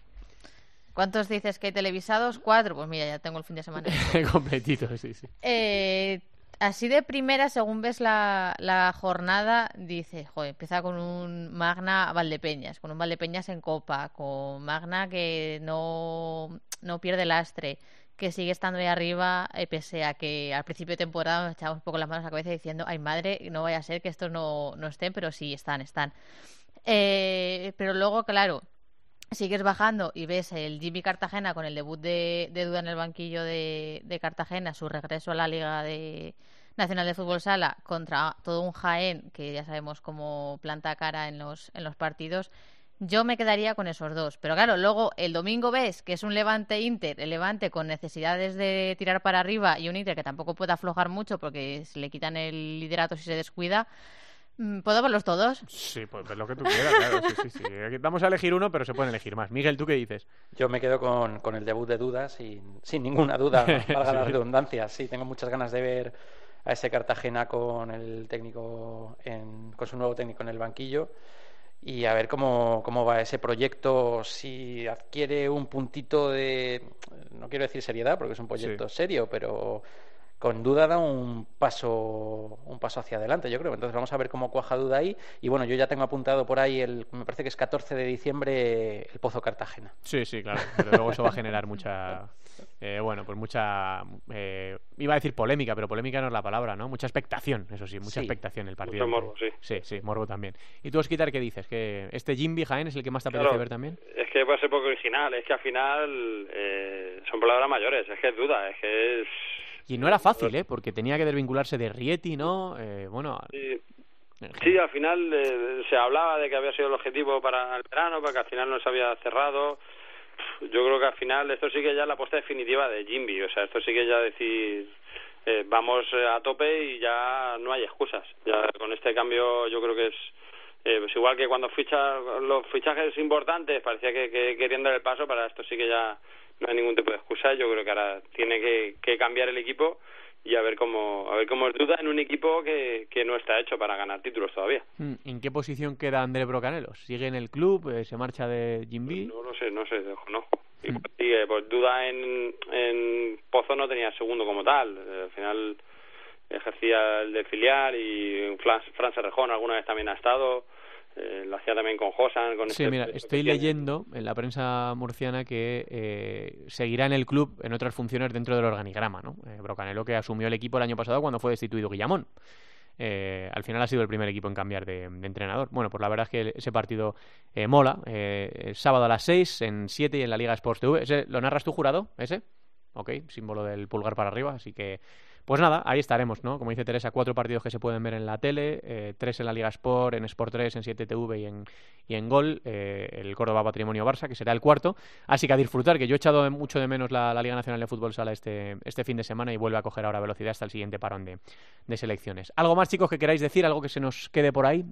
¿Cuántos dices que hay televisados? Cuatro. Pues mira, ya tengo el fin de semana. [LAUGHS] Completito, sí, sí. Eh, así de primera, según ves la, la, jornada, dice, joder, empieza con un Magna Valdepeñas, con un Valdepeñas en Copa, con Magna que no, no pierde lastre, que sigue estando ahí arriba, eh, pese a que al principio de temporada nos echamos un poco las manos a la cabeza diciendo, ay madre, no vaya a ser que estos no, no estén, pero sí, están, están. Eh, pero luego, claro, sigues bajando y ves el Jimmy Cartagena con el debut de, Duda en el banquillo de, Cartagena, su regreso a la Liga de Nacional de Fútbol Sala contra todo un Jaén que ya sabemos cómo planta cara en los, en los partidos. Yo me quedaría con esos dos. Pero claro, luego el domingo ves que es un Levante Inter, el Levante con necesidades de tirar para arriba y un Inter que tampoco puede aflojar mucho porque se le quitan el liderato si se descuida. Mm, ¿Puedo verlos todos? Sí, pues lo que tú quieras, claro. Sí, sí, sí. Vamos a elegir uno, pero se pueden elegir más. Miguel, ¿tú qué dices? Yo me quedo con, con el debut de dudas y sin ninguna duda, [LAUGHS] valga la redundancia. Sí, tengo muchas ganas de ver a ese Cartagena con el técnico, en, con su nuevo técnico en el banquillo y a ver cómo, cómo va ese proyecto, si adquiere un puntito de, no quiero decir seriedad, porque es un proyecto serio, pero con duda da un paso un paso hacia adelante, yo creo. Entonces vamos a ver cómo cuaja duda ahí. Y bueno, yo ya tengo apuntado por ahí, el, me parece que es 14 de diciembre, el Pozo Cartagena. Sí, sí, claro. Pero luego eso va a generar mucha, eh, bueno, pues mucha, eh, iba a decir polémica, pero polémica no es la palabra, ¿no? Mucha expectación, eso sí, mucha expectación el partido. Mucho morbo, sí. Sí, sí, morbo también. ¿Y tú, Osquitar, qué dices? ¿Que este Jimby Jaén es el que más te apetece ver también? Es que puede ser poco original, es que al final eh, son palabras mayores, es que es duda, es que es y no era fácil, ¿eh? Porque tenía que desvincularse de Rieti, ¿no? Eh, bueno... Sí. al final eh, se hablaba de que había sido el objetivo para el verano, porque al final no se había cerrado. Yo creo que al final esto sí que ya es la apuesta definitiva de Jimby, o sea, esto sí que ya decir eh, vamos a tope y ya no hay excusas. Ya con este cambio yo creo que es eh, pues igual que cuando ficha los fichajes importantes parecía que, que querían dar el paso, para esto sí que ya no hay ningún tipo de excusa. Yo creo que ahora tiene que, cambiar el equipo y a ver cómo a ver cómo es duda en un equipo que, que no está hecho para ganar títulos todavía. Hmm, ¿En qué posición queda André Brocanelos? ¿Sigue en el club? Eh, ¿Se marcha de Jimby? No, no sé, no sé, no. Hmm. pues duda en, en Pozo no tenía segundo como tal. Al final ejercía el de filial y Fran Serrejón alguna vez también ha estado. Eh, lo hacía también con Josan. Con sí, este mira, estoy leyendo en la prensa murciana que eh, seguirá en el club en otras funciones dentro del organigrama, ¿no? Eh, Brocanelo que asumió el equipo el año pasado cuando fue destituido Guillamón. al final ha sido el primer equipo en cambiar de, entrenador. Bueno, pues la verdad es que ese partido mola. sábado a las 6, en 7 y en la Liga Sports TV. ¿Ese, ¿Lo narras tú, jurado? ¿Ese? Ok, símbolo del pulgar para arriba. Así que Pues nada, ahí estaremos, ¿no? Como dice Teresa, cuatro partidos que se pueden ver en la tele, eh, tres en la Liga Sport, en Sport 3, en 7TV y en, y en Gol, eh, el Córdoba Patrimonio Barça, que será el cuarto. Así que a disfrutar, que yo he echado mucho de menos la, Liga Nacional de Fútbol Sala este, este fin de semana y vuelve a coger ahora velocidad hasta el siguiente parón de, de selecciones. ¿Algo más, chicos, que queráis decir? ¿Algo que se nos quede por ahí?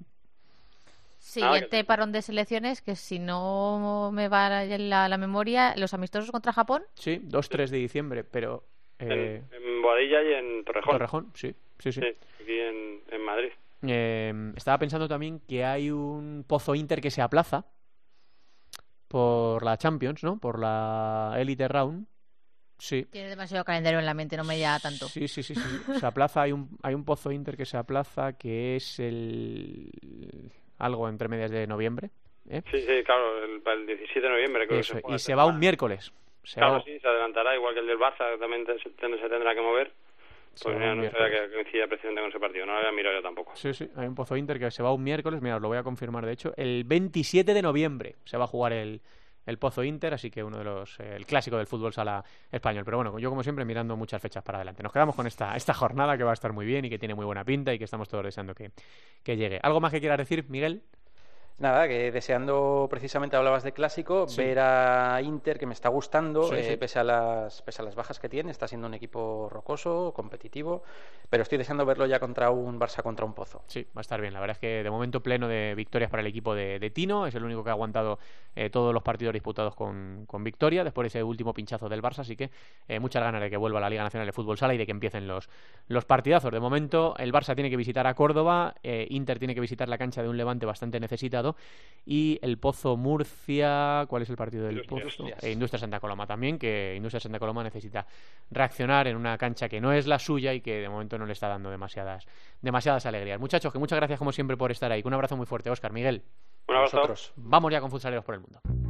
Siguiente parón de selecciones, que si no me va la, la memoria, los amistosos contra Japón. Sí, 2-3 de diciembre, pero... Eh... En, Boadilla y en Torrejón. Torrejón, sí, sí, sí. aquí en, en Madrid. Eh, estaba pensando también que hay un Pozo Inter que se aplaza por la Champions, ¿no? Por la Elite Round. Sí. Tiene demasiado calendario en la mente, no me llama tanto. Sí, sí, sí, sí. Se aplaza, hay un, hay un Pozo Inter que se aplaza que es el algo entre medias de noviembre. ¿eh? Sí, sí, claro, el, 17 de noviembre creo que se Y se va un miércoles. Claro, sí, se adelantará, igual que el del Barça, también se, se tendrá que mover. Pues mira, no sabía que coincidía precisamente con ese partido, no lo había mirado yo tampoco. Sí, sí, hay un Pozo Inter que se va un miércoles, mira, os lo voy a confirmar de hecho, el 27 de noviembre se va a jugar el, el Pozo Inter, así que uno de los eh, el clásico del fútbol sala español. Pero bueno, yo como siempre mirando muchas fechas para adelante. Nos quedamos con esta, esta jornada que va a estar muy bien y que tiene muy buena pinta y que estamos todos deseando que, que llegue. ¿Algo más que quieras decir, Miguel? Nada, que deseando, precisamente hablabas de clásico, ver a Inter, que me está gustando, eh, Pese, a las, pese a las bajas que tiene, está siendo un equipo rocoso, competitivo, pero estoy deseando verlo ya contra un Barça, contra un Pozo. Sí, va a estar bien. La verdad es que de momento pleno de victorias para el equipo de, Tino, es el único que ha aguantado eh, todos los partidos disputados con, con, victoria, después de ese último pinchazo del Barça, así que eh, muchas ganas de que vuelva a la Liga Nacional de Fútbol Sala y de que empiecen los, los partidazos. De momento, el Barça tiene que visitar a Córdoba, Inter tiene que visitar la cancha de un Levante bastante necesitado y el Pozo Murcia. ¿Cuál es el partido del Pozo? E Industria Santa Coloma también, que Industria Santa Coloma necesita reaccionar en una cancha que no es la suya y que de momento no le está dando demasiadas, demasiadas alegrías. Muchachos, que muchas gracias como siempre por estar ahí. Un abrazo muy fuerte, Oscar, Miguel. Un abrazo. Vamos ya con Futsaleros por el Mundo.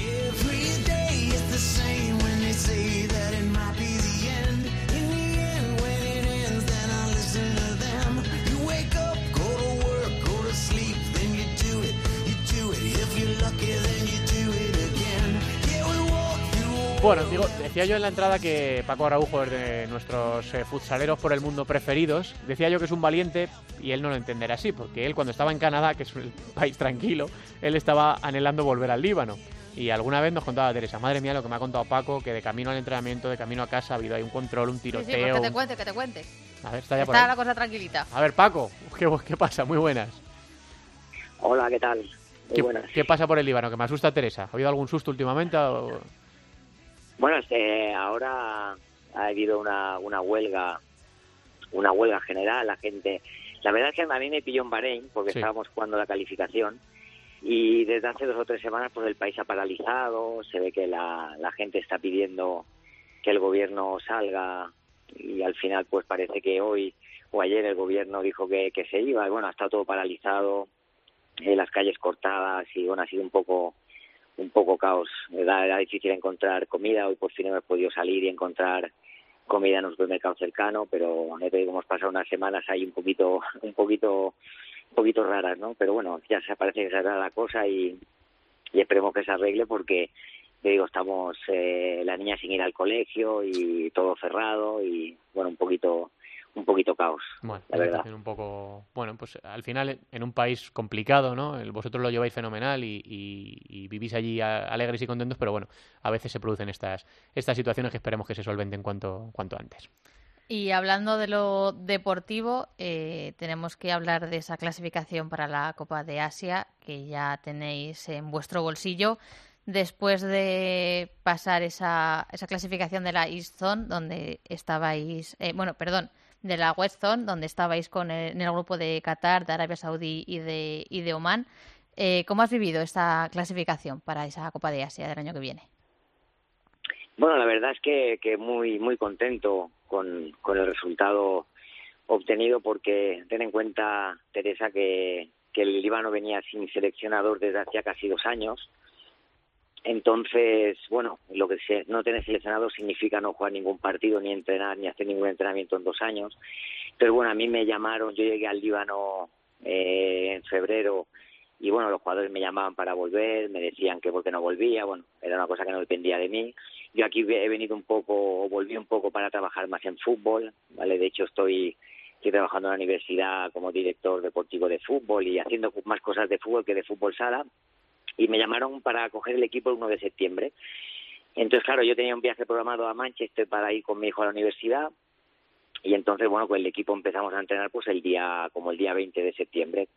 Bueno, digo, decía yo en la entrada que Paco Araujo es de nuestros eh, futsaleros por el mundo preferidos. Decía yo que es un valiente y él no lo entenderá así, porque él cuando estaba en Canadá, que es un [LAUGHS] país tranquilo, él estaba anhelando volver al Líbano. Y alguna vez nos contaba Teresa, madre mía, lo que me ha contado Paco, que de camino al entrenamiento, de camino a casa ha habido ahí un control, un tiroteo. Sí, sí, que te cuente, que te cuente. A ver, está ya está la cosa tranquilita. A ver, Paco, [LAUGHS] ¿qué, ¿qué, pasa? Muy buenas. Hola, ¿qué tal? Muy ¿Qué, buenas. ¿Qué pasa por el Líbano? Que me asusta Teresa. ¿Ha habido algún susto últimamente? O... Bueno, este, ahora ha habido una, una huelga, una huelga general, la gente... La verdad es que a mí me pilló en Bahrein, porque estábamos jugando la calificación, y desde hace dos o tres semanas pues el país ha paralizado, se ve que la, la gente está pidiendo que el gobierno salga y al final pues parece que hoy o ayer el gobierno dijo que, que se iba y bueno, ha estado todo paralizado, eh, las calles cortadas y bueno, ha sido un poco un poco caos. Era, difícil encontrar comida, hoy por fin hemos podido salir y encontrar comida en un supermercado cercano, pero hemos pasado unas semanas ahí un poquito, un poquito, un poquito raras, ¿no? Pero bueno, ya se parece que se hará la cosa y, y esperemos que se arregle porque te digo, estamos eh, la niña sin ir al colegio y todo cerrado y bueno, un poquito un poquito caos. Bueno, la verdad. Un poco, bueno, pues al final en un país complicado, ¿no? Vosotros lo lleváis fenomenal y, y, vivís allí alegres y contentos, pero bueno, a veces se producen estas, estas situaciones que esperemos que se solventen cuanto, cuanto antes. Y hablando de lo deportivo, eh, tenemos que hablar de esa clasificación para la Copa de Asia que ya tenéis en vuestro bolsillo después de pasar esa, esa clasificación de la East Zone, donde estabais, eh, bueno, perdón, de la West Zone, donde estabais con el, en el grupo de Qatar, de Arabia Saudí y de, y de Oman. Eh, ¿Cómo has vivido esta clasificación para esa Copa de Asia del año que viene? Bueno, la verdad es que, que muy muy contento con, con el resultado obtenido porque ten en cuenta, Teresa, que, que el Líbano venía sin seleccionador desde hacía casi dos años Entonces, bueno, lo que no tener seleccionado significa no jugar ningún partido, ni entrenar, ni hacer ningún entrenamiento en dos años. Pero bueno, a mí me llamaron, yo llegué al Líbano eh, en febrero y bueno, los jugadores me llamaban para volver, me decían que porque no volvía, bueno, era una cosa que no dependía de mí. Yo aquí he venido un poco, volví un poco para trabajar más en fútbol, ¿vale? De hecho estoy, estoy trabajando en la universidad como director deportivo de fútbol y haciendo más cosas de fútbol que de fútbol sala y me llamaron para coger el equipo el 1 de septiembre. Entonces, claro, yo tenía un viaje programado a Manchester para ir con mi hijo a la universidad y entonces, bueno, pues el equipo empezamos a entrenar pues el día, como el día 20 de septiembre.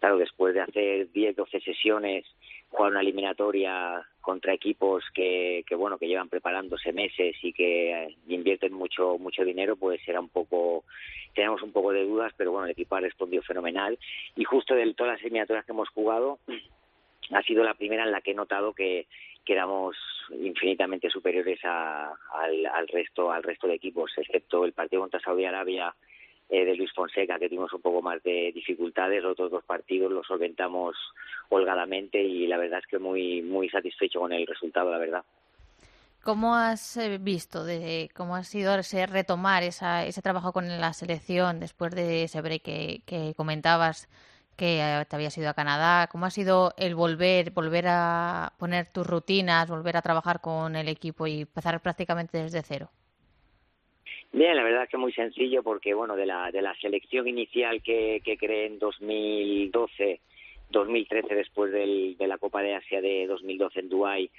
Claro, después de hacer 10, 12 sesiones, jugar una eliminatoria contra equipos que, que bueno, que llevan preparándose meses y que invierten mucho, mucho dinero, pues era un poco, teníamos un poco de dudas, pero bueno, el equipo ha respondido fenomenal. Y justo de todas las eliminatorias que hemos jugado, ha sido la primera en la que he notado que, éramos infinitamente superiores a, al, resto al resto de equipos, excepto el partido contra Saudi Arabia eh, de Luis Fonseca, que tuvimos un poco más de dificultades. Los otros dos partidos los solventamos holgadamente y la verdad es que muy, muy satisfecho con el resultado, la verdad. ¿Cómo has eh, visto de cómo ha sido ese retomar esa, ese trabajo con la selección después de ese break que comentabas que te habías ido a Canadá? ¿Cómo ha sido el volver, volver a poner tus rutinas, volver a trabajar con el equipo y empezar prácticamente desde cero? Bien, la verdad es que muy sencillo porque, bueno, de la, de la selección inicial que, que creé en 2012, 2013 después del, de la Copa de Asia de 2012 en Dubái,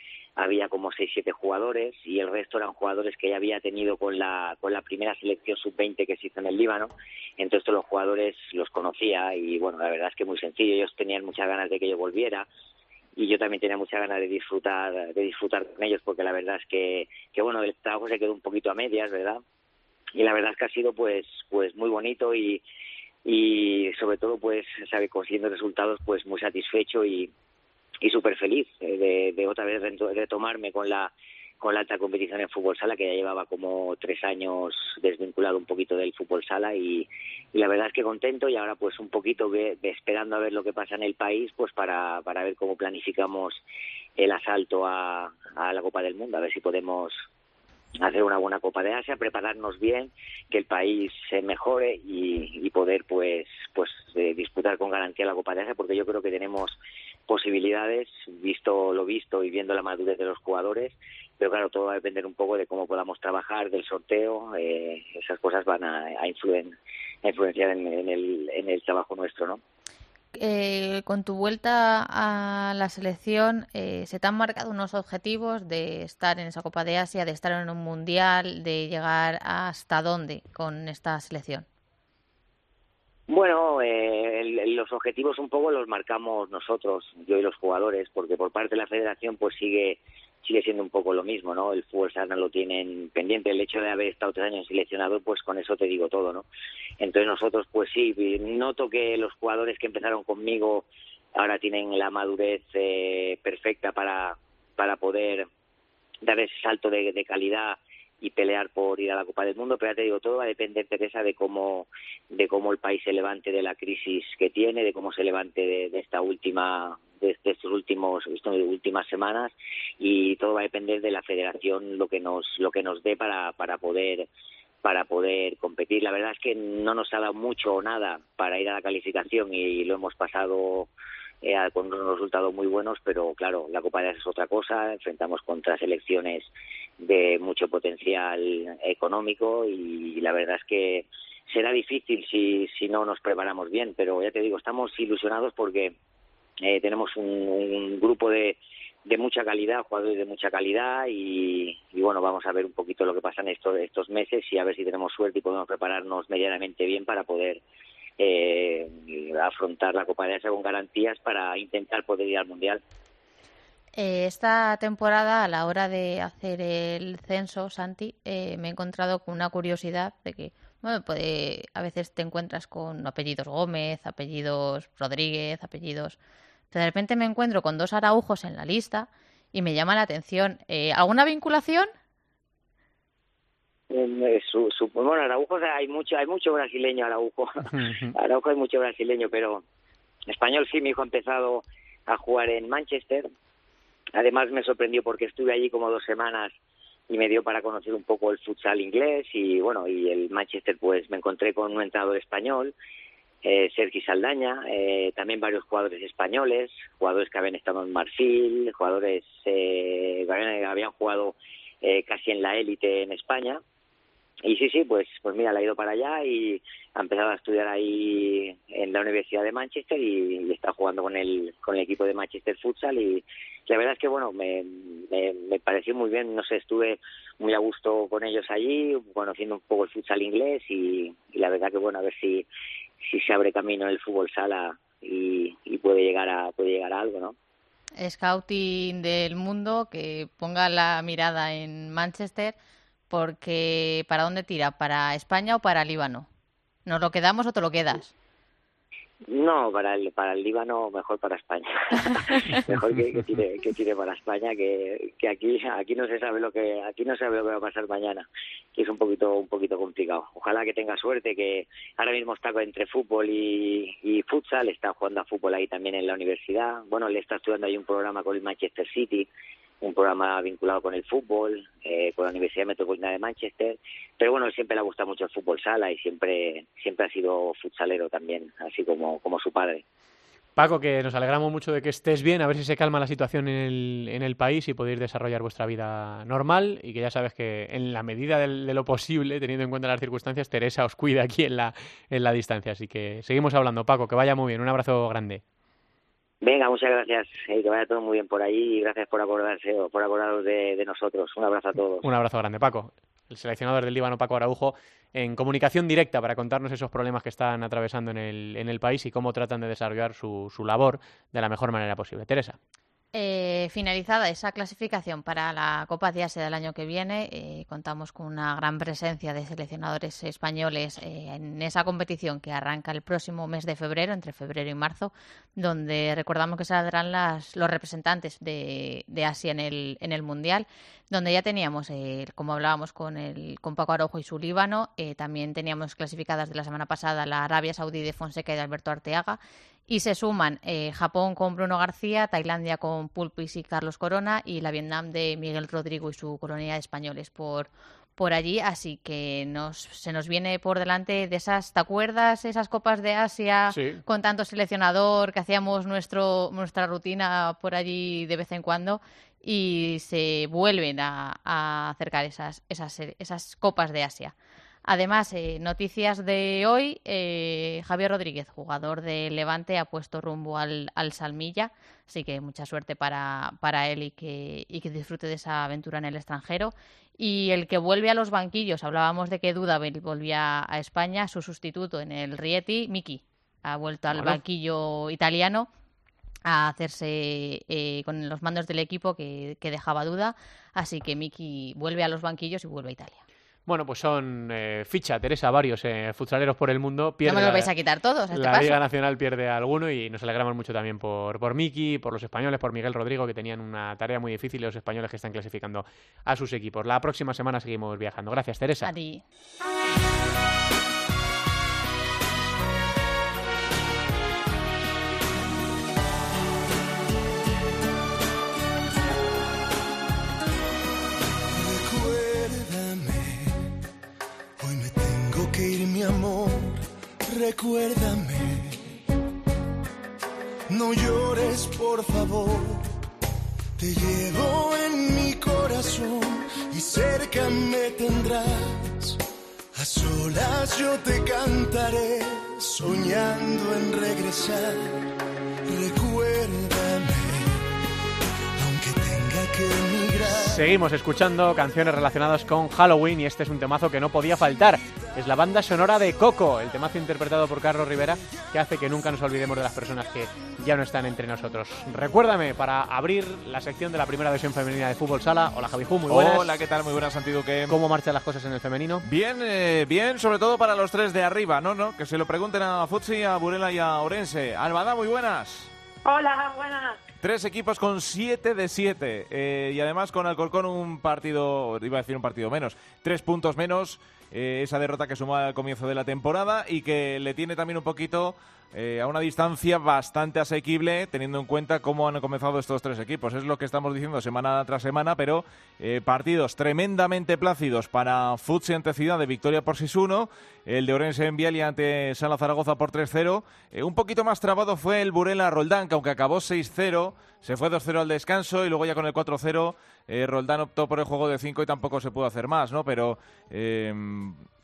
había como 6 siete jugadores y el resto eran jugadores que ya había tenido con la, con la primera selección sub-20 que se hizo en el Líbano. Entonces los jugadores los conocía y, bueno, la verdad es que muy sencillo. Ellos tenían muchas ganas de que yo volviera y yo también tenía muchas ganas de disfrutar de disfrutar con ellos porque la verdad es que, que bueno, el trabajo se quedó un poquito a medias, ¿verdad? y la verdad es que ha sido pues pues muy bonito y y sobre todo pues sabe consiguiendo resultados pues muy satisfecho y y súper feliz eh, de, de otra vez retomarme con la con la alta competición en fútbol sala que ya llevaba como tres años desvinculado un poquito del fútbol sala y, la verdad es que contento y ahora pues un poquito de, de esperando a ver lo que pasa en el país pues para para ver cómo planificamos el asalto a, a la Copa del Mundo a ver si podemos hacer una buena Copa de Asia, prepararnos bien, que el país se mejore y, y poder pues pues eh, disputar con garantía la Copa de Asia, porque yo creo que tenemos posibilidades, visto lo visto y viendo la madurez de los jugadores, pero claro, todo va a depender un poco de cómo podamos trabajar, del sorteo, eh, esas cosas van a, a, influen, a influenciar en, en, el, en el trabajo nuestro, ¿no? Eh, con tu vuelta a la selección, eh, ¿se te han marcado unos objetivos de estar en esa Copa de Asia, de estar en un Mundial, de llegar hasta dónde con esta selección? Bueno, eh, el, los objetivos un poco los marcamos nosotros, yo y los jugadores, porque por parte de la federación pues sigue sigue siendo un poco lo mismo, ¿no? El fútbol sala lo tienen pendiente. El hecho de haber estado tres años seleccionado, pues con eso te digo todo, ¿no? Entonces nosotros, pues sí, noto que los jugadores que empezaron conmigo ahora tienen la madurez eh, perfecta para, para poder dar ese salto de, de calidad y pelear por ir a la Copa del Mundo, pero ya te digo, todo va a depender, Teresa, de cómo, de cómo el país se levante de la crisis que tiene, de cómo se levante de, de esta última de, estos últimos estas últimas semanas y todo va a depender de la federación lo que nos lo que nos dé para para poder para poder competir. La verdad es que no nos ha dado mucho o nada para ir a la calificación y lo hemos pasado eh, con unos resultados muy buenos, pero claro, la Copa de es otra cosa, enfrentamos contra selecciones de mucho potencial económico y la verdad es que será difícil si, si no nos preparamos bien, pero ya te digo, estamos ilusionados porque eh, tenemos un, un grupo de, de mucha calidad, jugadores de mucha calidad y, y, bueno, vamos a ver un poquito lo que pasa en estos, estos meses y a ver si tenemos suerte y podemos prepararnos medianamente bien para poder eh, afrontar la Copa de Asia con garantías para intentar poder ir al Mundial. Eh, esta temporada, a la hora de hacer el censo, Santi, eh, me he encontrado con una curiosidad de que bueno, puede, a veces te encuentras con apellidos Gómez, apellidos Rodríguez, apellidos de repente me encuentro con dos araujos en la lista y me llama la atención. Eh, ¿Alguna vinculación? Eh, su, su, bueno, Araujo hay mucho, hay mucho brasileño Araujo. [LAUGHS] Araujo hay mucho brasileño, pero español sí, mi hijo ha empezado a jugar en Manchester Además me sorprendió porque estuve allí como dos semanas y me dio para conocer un poco el futsal inglés y bueno, y el Manchester pues me encontré con un entrenador español, eh, Sergi Saldaña, eh, también varios jugadores españoles, jugadores que habían estado en Marfil, jugadores eh, que habían jugado eh, casi en la élite en España y sí, sí, pues, pues mira, la ha ido para allá y ha empezado a estudiar ahí en la Universidad de Manchester y, está jugando con el, con el equipo de Manchester Futsal y la verdad es que, bueno, me, me, pareció muy bien, no sé, estuve muy a gusto con ellos allí, conociendo un poco el futsal inglés y, la verdad que, bueno, a ver si, si se abre camino el fútbol sala y, y puede llegar a puede llegar a algo, ¿no? Scouting del mundo que ponga la mirada en Manchester porque ¿para dónde tira? ¿Para España o para Líbano? ¿Nos lo quedamos o te lo quedas? No, para el, para el Líbano mejor para España. [LAUGHS] mejor que, que, tire, que tire para España, que, que aquí aquí no se sabe lo que aquí no se sabe lo que va a pasar mañana, que es un poquito un poquito complicado. Ojalá que tenga suerte, que ahora mismo está entre fútbol y, y futsal, está jugando a fútbol ahí también en la universidad. Bueno, le está estudiando ahí un programa con el Manchester City un programa vinculado con el fútbol, eh, con la Universidad Metropolitana de Manchester, pero bueno, siempre le gusta mucho el fútbol sala y siempre, siempre ha sido futsalero también, así como, como su padre. Paco, que nos alegramos mucho de que estés bien, a ver si se calma la situación en el, en el país y podéis desarrollar vuestra vida normal y que ya sabes que en la medida de, lo posible, teniendo en cuenta las circunstancias, Teresa os cuida aquí en la, en la distancia. Así que seguimos hablando. Paco, que vaya muy bien. Un abrazo grande. Venga, muchas gracias. y que vaya todo muy bien por ahí y gracias por acordarse por acordaros de, nosotros. Un abrazo a todos. Un abrazo grande, Paco. El seleccionador del Líbano, Paco Araujo, en comunicación directa para contarnos esos problemas que están atravesando en el, en el país y cómo tratan de desarrollar su, su labor de la mejor manera posible. Teresa. Eh, finalizada esa clasificación para la Copa de Asia del año que viene, eh, contamos con una gran presencia de seleccionadores españoles eh, en esa competición que arranca el próximo mes de febrero, entre febrero y marzo, donde recordamos que saldrán las, los representantes de, Asia en el, en el Mundial, donde ya teníamos, como hablábamos con, el, con Paco Arojo y su Líbano, también teníamos clasificadas de la semana pasada la Arabia Saudí de Fonseca y de Alberto Arteaga, y se suman eh, Japón con Bruno García, Tailandia con Pulpis y Carlos Corona y la Vietnam de Miguel Rodrigo y su colonia de españoles por, por allí. Así que nos, se nos viene por delante de esas, ¿te acuerdas? Esas copas de Asia con tanto seleccionador que hacíamos nuestro, nuestra rutina por allí de vez en cuando y se vuelven a, a acercar esas, esas, esas copas de Asia. Además, eh, noticias de hoy, eh, Javier Rodríguez, jugador de Levante, ha puesto rumbo al, Salmilla, así que mucha suerte para, para él y que, y que, disfrute de esa aventura en el extranjero. Y el que vuelve a los banquillos, hablábamos de que Dudabel volvía a España, su sustituto en el Rieti, Miki, ha vuelto al banquillo italiano a hacerse eh, con los mandos del equipo que, que dejaba duda, así que Miki vuelve a los banquillos y vuelve a Italia. Bueno, pues son eh, ficha, Teresa, varios eh, futsaleros por el mundo. no me lo vais a quitar todos. Este la Liga Nacional pierde alguno y nos alegramos mucho también por, por Miki, por los españoles, por Miguel Rodrigo, que tenían una tarea muy difícil y los españoles que están clasificando a sus equipos. La próxima semana seguimos viajando. Gracias, Teresa. A ti. Recuérdame. No llores, por favor. Te llevo en mi corazón y cerca me tendrás. A solas yo te cantaré, soñando en regresar. Recuérdame, Seguimos escuchando canciones relacionadas con Halloween y este es un temazo que no podía faltar es la banda sonora de Coco, el temazo interpretado por Carlos Rivera, que hace que nunca nos olvidemos de las personas que ya no están entre nosotros. Recuérdame, para abrir la sección de la primera versión femenina de Fútbol Sala. Hola Javi muy buenas. Hola, ¿qué tal? Muy buenas, Santi Duque. ¿Cómo marchan las cosas en el femenino? Bien, eh, bien, sobre todo para los tres de arriba, ¿no? no Que se lo pregunten a Futsi, a Burela y a Orense. Albada, muy buenas. Hola, buenas. Tres equipos con 7 de 7. Eh, y además con Alcorcón un partido, iba a decir un partido menos, tres puntos menos. Eh, esa derrota que sumó al comienzo de la temporada y que le tiene también un poquito eh, a una distancia bastante asequible, teniendo en cuenta cómo han comenzado estos tres equipos. Es lo que estamos diciendo semana tras semana, pero eh, partidos tremendamente plácidos para Futsi ante Ciudad de victoria por 6-1, el de Orense en y ante Sala Zaragoza por 3-0. Eh, un poquito más trabado fue el Burela Roldán, que aunque acabó 6-0, se fue 2-0 al descanso y luego ya con el 4-0 eh, Roldán optó por el juego de 5 y tampoco se pudo hacer más, ¿no? Pero eh,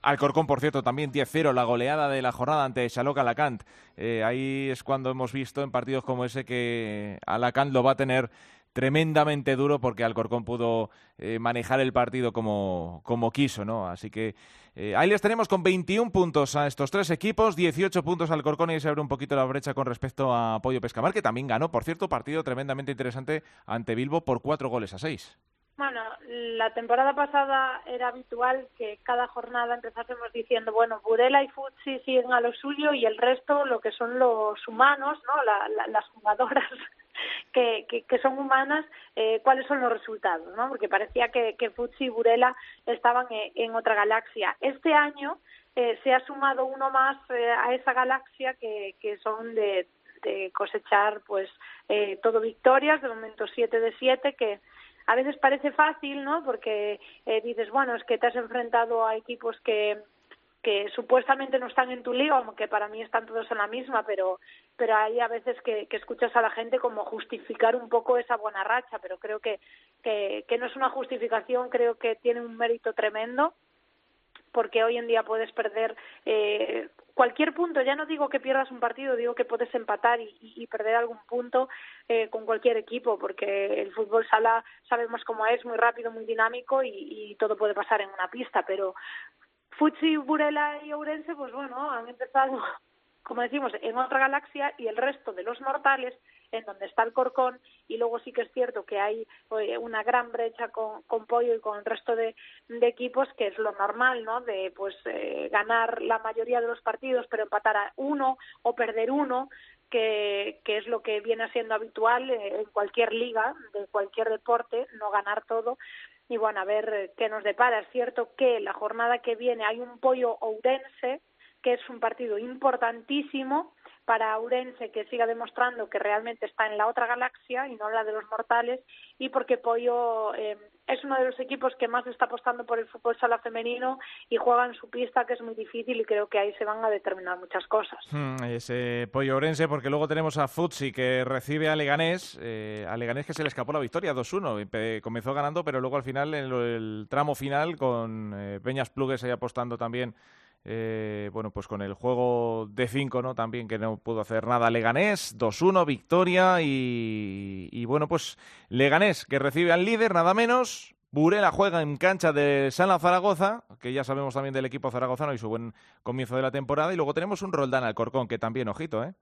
Alcorcón, por cierto, también 10-0, la goleada de la jornada ante Xaloc Alacant. Eh, ahí es cuando hemos visto en partidos como ese que Alacant lo va a tener tremendamente duro porque Alcorcón pudo eh, manejar el partido como, como quiso, ¿no? Así que eh, ahí les tenemos con 21 puntos a estos tres equipos, 18 puntos Alcorcón y se abre un poquito la brecha con respecto a Pollo Pescamar, que también ganó, por cierto, partido tremendamente interesante ante Bilbo por cuatro goles a seis. Bueno, la temporada pasada era habitual que cada jornada empezásemos diciendo, bueno, Burela y Futsi siguen a lo suyo y el resto, lo que son los humanos, ¿no? La- la- las jugadoras [LAUGHS] que, que, que son humanas, eh, cuáles son los resultados, ¿no? Porque parecía que, que Futsi y Burela estaban en, en otra galaxia. Este año eh, se ha sumado uno más eh, a esa galaxia que, que son de, de cosechar, pues, eh, todo victorias, de momento 7 de 7, que a veces parece fácil, ¿no? Porque eh, dices, bueno, es que te has enfrentado a equipos que que supuestamente no están en tu liga, aunque para mí están todos en la misma, pero pero hay a veces que, que escuchas a la gente como justificar un poco esa buena racha, pero creo que, que, que no es una justificación, creo que tiene un mérito tremendo porque hoy en día puedes perder eh, cualquier punto. Ya no digo que pierdas un partido, digo que puedes empatar y, y- perder algún punto eh, con cualquier equipo, porque el fútbol sala sabemos cómo es, muy rápido, muy dinámico y, y todo puede pasar en una pista. Pero Futsi, Burela y Ourense, pues bueno, han empezado, como decimos, en otra galaxia y el resto de los mortales en donde está el Corcón y luego sí que es cierto que hay eh, una gran brecha con, con Pollo y con el resto de, equipos que es lo normal, ¿no? De pues eh, ganar la mayoría de los partidos pero empatar a uno o perder uno que, que es lo que viene siendo habitual eh, en cualquier liga, de cualquier deporte, no ganar todo. Y bueno, a ver eh, qué nos depara. Es cierto que la jornada que viene hay un pollo ourense, que es un partido importantísimo para Ourense que siga demostrando que realmente está en la otra galaxia y no la de los mortales y porque Pollo eh, es uno de los equipos que más está apostando por el fútbol sala femenino y juega en su pista que es muy difícil y creo que ahí se van a determinar muchas cosas. Hmm, ese pollo orense, porque luego tenemos a Futsi que recibe a Leganés, eh, a Leganés que se le escapó la victoria 2-1. Empe- Comenzó ganando, pero luego al final, en lo- el tramo final, con eh, Peñas Plugues ahí apostando también, eh, bueno, pues con el juego de 5, ¿no? También que no pudo hacer nada Leganés, 2-1, victoria y, bueno, pues Leganés que recibe al líder, nada menos. Burela juega en cancha de Sala Zaragoza, que ya sabemos también del equipo zaragozano y su buen comienzo de la temporada. Y luego tenemos un Roldán Alcorcón, que también, ojito, ¿eh?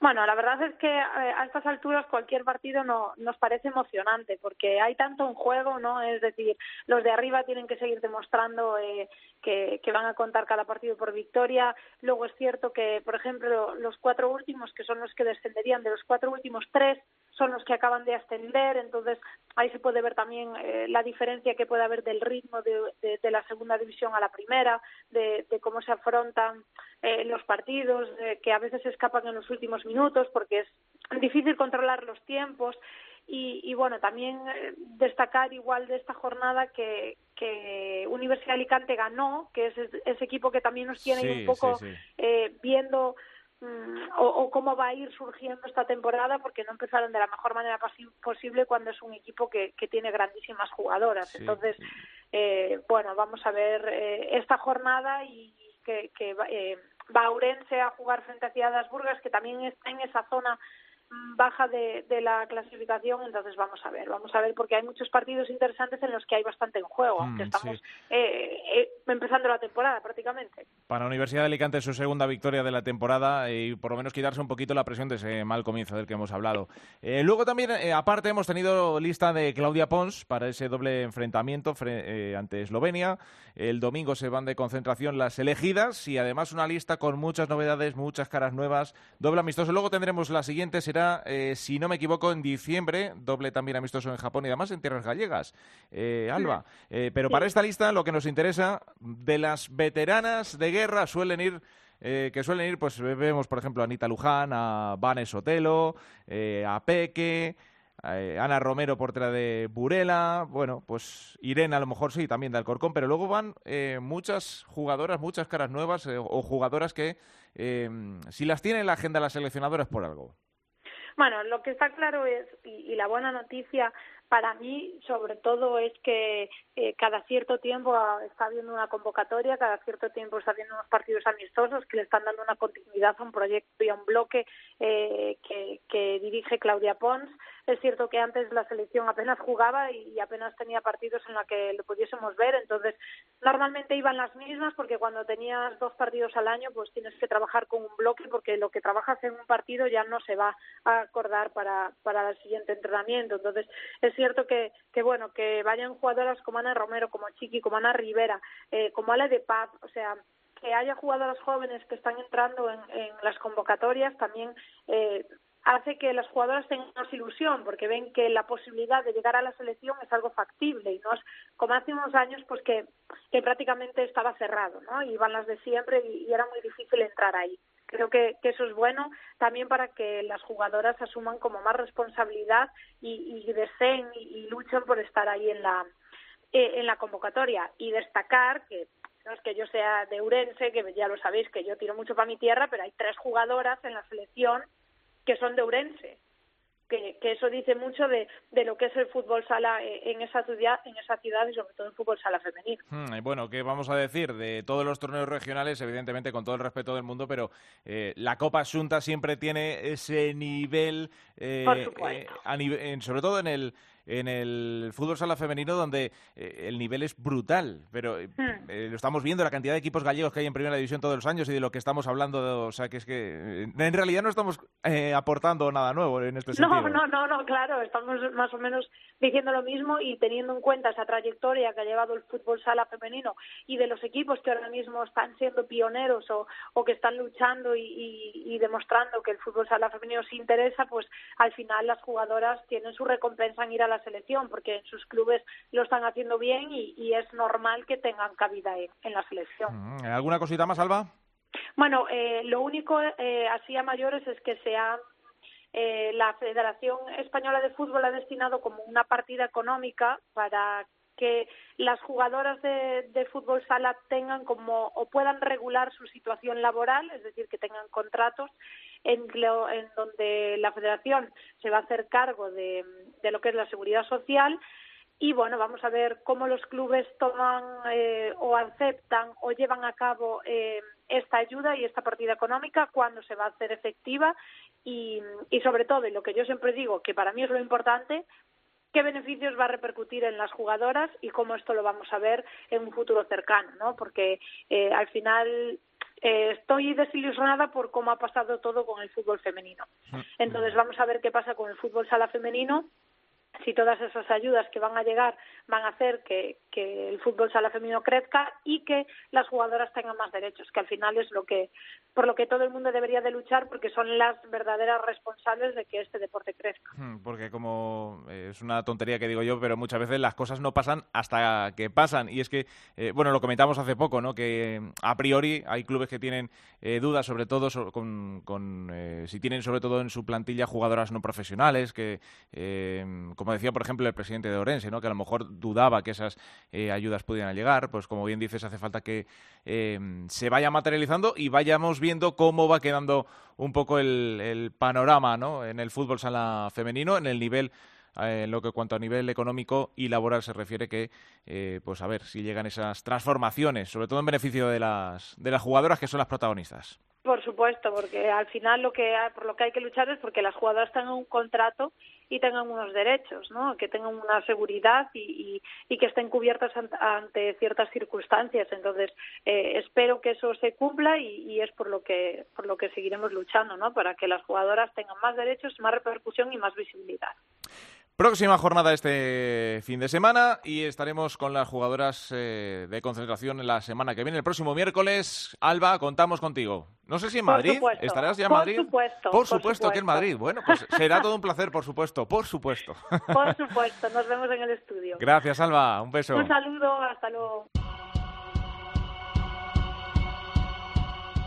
Bueno, la verdad es que eh, a estas alturas cualquier partido no, nos parece emocionante porque hay tanto en juego, ¿no? Es decir, los de arriba tienen que seguir demostrando eh, que, que van a contar cada partido por victoria. Luego es cierto que, por ejemplo, los cuatro últimos, que son los que descenderían, de los cuatro últimos tres son los que acaban de ascender, entonces ahí se puede ver también eh, la diferencia que puede haber del ritmo de, de- de la segunda división a la primera, de, de cómo se afrontan eh, los partidos, de que a veces se escapan en los últimos minutos porque es difícil controlar los tiempos y, y bueno, también eh, destacar igual de esta jornada que, que Universidad de Alicante ganó, que es ese, equipo que también nos tiene Sí, un poco sí, sí. eh, viendo o, o cómo va a ir surgiendo esta temporada porque no empezaron de la mejor manera posi- posible cuando es un equipo que, que tiene grandísimas jugadoras. Sí. Entonces, eh, bueno, vamos a ver eh, esta jornada y que, que va- eh, va Ourense a jugar frente a Ciudad Burgas, que también está en esa zona mm, baja de, de la clasificación, entonces vamos a ver, vamos a ver, porque hay muchos partidos interesantes en los que hay bastante en juego, Mm, aunque estamos sí. eh, eh, empezando la temporada prácticamente. Para la Universidad de Alicante su segunda victoria de la temporada y por lo menos quitarse un poquito la presión de ese mal comienzo del que hemos hablado. Eh, luego también, eh, aparte, hemos tenido lista de Claudia Pons para ese doble enfrentamiento eh, ante Eslovenia. El domingo se van de concentración las elegidas y además una lista con muchas novedades, muchas caras nuevas, doble amistoso. Luego tendremos la siguiente, será, si no me equivoco, en diciembre, doble también amistoso en Japón y además en tierras gallegas. Alba, pero para esta lista lo que nos interesa, de las veteranas de guerra suelen ir eh, que suelen ir, pues vemos, por ejemplo, a Anita Luján, a Vanes Otelo, eh, a Peque, eh, Ana Romero, portera de Burela, bueno, pues Irene a lo mejor sí, también de Alcorcón, pero luego van muchas jugadoras, muchas caras nuevas o jugadoras que, si las tiene en la agenda las seleccionadoras por algo. Bueno, lo que está claro es, y, la buena noticia para mí, sobre todo, es que eh, cada cierto tiempo está habiendo una convocatoria, cada cierto tiempo está habiendo unos partidos amistosos que le están dando una continuidad a un proyecto y a un bloque eh, que, dirige Claudia Pons. Es cierto que antes la selección apenas jugaba y, apenas tenía partidos en los que lo pudiésemos ver, entonces normalmente iban las mismas porque cuando tenías dos partidos al año pues tienes que trabajar con un bloque porque lo que trabajas en un partido ya no se va a acordar para, para el siguiente entrenamiento. Entonces es cierto que, que bueno, que vayan jugadoras como Ana Romero, como Chiqui, como Ana Rivera, eh, como Ale de Paz, o sea, que haya jugadoras jóvenes que están entrando en, las convocatorias también eh, hace que las jugadoras tengan más ilusión porque ven que la posibilidad de llegar a la selección es algo factible y no es como hace unos años pues que, que prácticamente estaba cerrado, ¿no? Iban las de siempre y era muy difícil entrar ahí. Creo que, eso es bueno también para que las jugadoras asuman como más responsabilidad y, y deseen y, luchen por estar ahí en la, eh, en la convocatoria. Y destacar que no es que yo sea de Urense, que ya lo sabéis que yo tiro mucho para mi tierra, pero hay tres jugadoras en la selección que son de Urense que, eso dice mucho de, de, lo que es el fútbol sala eh, en esa ciudad, en esa ciudad y sobre todo el fútbol sala femenino. Hmm, bueno, ¿qué vamos a decir de todos los torneos regionales? Evidentemente, con todo el respeto del mundo, pero eh, la Copa Asunta siempre tiene ese nivel, eh, eh sobre todo en el en el fútbol sala femenino donde eh, el nivel es brutal, pero eh, hmm. eh, lo estamos viendo, la cantidad de equipos gallegos que hay en primera división todos los años y de lo que estamos hablando, o sea, que es que en realidad no estamos aportando nada nuevo en este sentido. No, no, no, no, claro, estamos más o menos diciendo lo mismo y teniendo en cuenta esa trayectoria que ha llevado el fútbol sala femenino y de los equipos que ahora mismo están siendo pioneros o, o que están luchando y, y, y demostrando que el fútbol sala femenino se interesa, pues al final las jugadoras tienen su recompensa en ir a la selección, porque en sus clubes lo están haciendo bien y, es normal que tengan cabida en, la selección. Mm, ¿Alguna cosita más, Alba? Bueno, eh, lo único eh, así a mayores es que se eh, la Federación Española de Fútbol ha destinado como una partida económica para que las jugadoras de, de, fútbol sala tengan como o puedan regular su situación laboral, es decir, que tengan contratos en, en donde la federación se va a hacer cargo de, lo que es la seguridad social. Y bueno, vamos a ver cómo los clubes toman eh, o aceptan o llevan a cabo eh, esta ayuda y esta partida económica, cuándo se va a hacer efectiva. Y, y sobre todo, y lo que yo siempre digo, que para mí es lo importante, qué beneficios va a repercutir en las jugadoras y cómo esto lo vamos a ver en un futuro cercano, ¿no? Porque eh, al final eh, estoy desilusionada por cómo ha pasado todo con el fútbol femenino. Mm. Entonces vamos a ver qué pasa con el fútbol sala femenino si todas esas ayudas que van a llegar van a hacer que, el fútbol sala femenino crezca y que las jugadoras tengan más derechos, que al final es lo que por lo que todo el mundo debería de luchar porque son las verdaderas responsables de que este deporte crezca. Hmm, porque como eh, es una tontería que digo yo, pero muchas veces las cosas no pasan hasta que pasan y es que eh, bueno, lo comentamos hace poco, ¿no? Que a priori hay clubes que tienen eh, dudas sobre todo con, con si tienen sobre todo en su plantilla jugadoras no profesionales que como decía, por ejemplo, el presidente de Orense, ¿no? que a lo mejor dudaba que esas eh, ayudas pudieran llegar, pues como bien dices, hace falta que eh, se vaya materializando y vayamos viendo cómo va quedando un poco el, panorama ¿no? en el fútbol sala femenino, en el nivel en lo que cuanto a nivel económico y laboral se refiere que, pues a ver si llegan esas transformaciones, sobre todo en beneficio de las, de las jugadoras que son las protagonistas. Por supuesto, porque al final lo que por lo que hay que luchar es porque las jugadoras tengan un contrato y tengan unos derechos, ¿no? Que tengan una seguridad y, y, que estén cubiertas ante, ciertas circunstancias. Entonces, eh, espero que eso se cumpla y, es por lo que por lo que seguiremos luchando, ¿no? Para que las jugadoras tengan más derechos, más repercusión y más visibilidad. Próxima jornada este fin de semana y estaremos con las jugadoras eh, de concentración en la semana que viene. El próximo miércoles, Alba, contamos contigo. No sé si en Madrid. ¿Estarás ya en Madrid? Por supuesto. Por supuesto, que en Madrid. Bueno, pues será todo un placer, por supuesto. Por supuesto. [LAUGHS] Por supuesto. Nos vemos en el estudio. Gracias, Alba. Un beso. Un saludo. Hasta luego.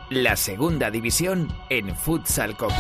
La segunda división en Futsal Copa.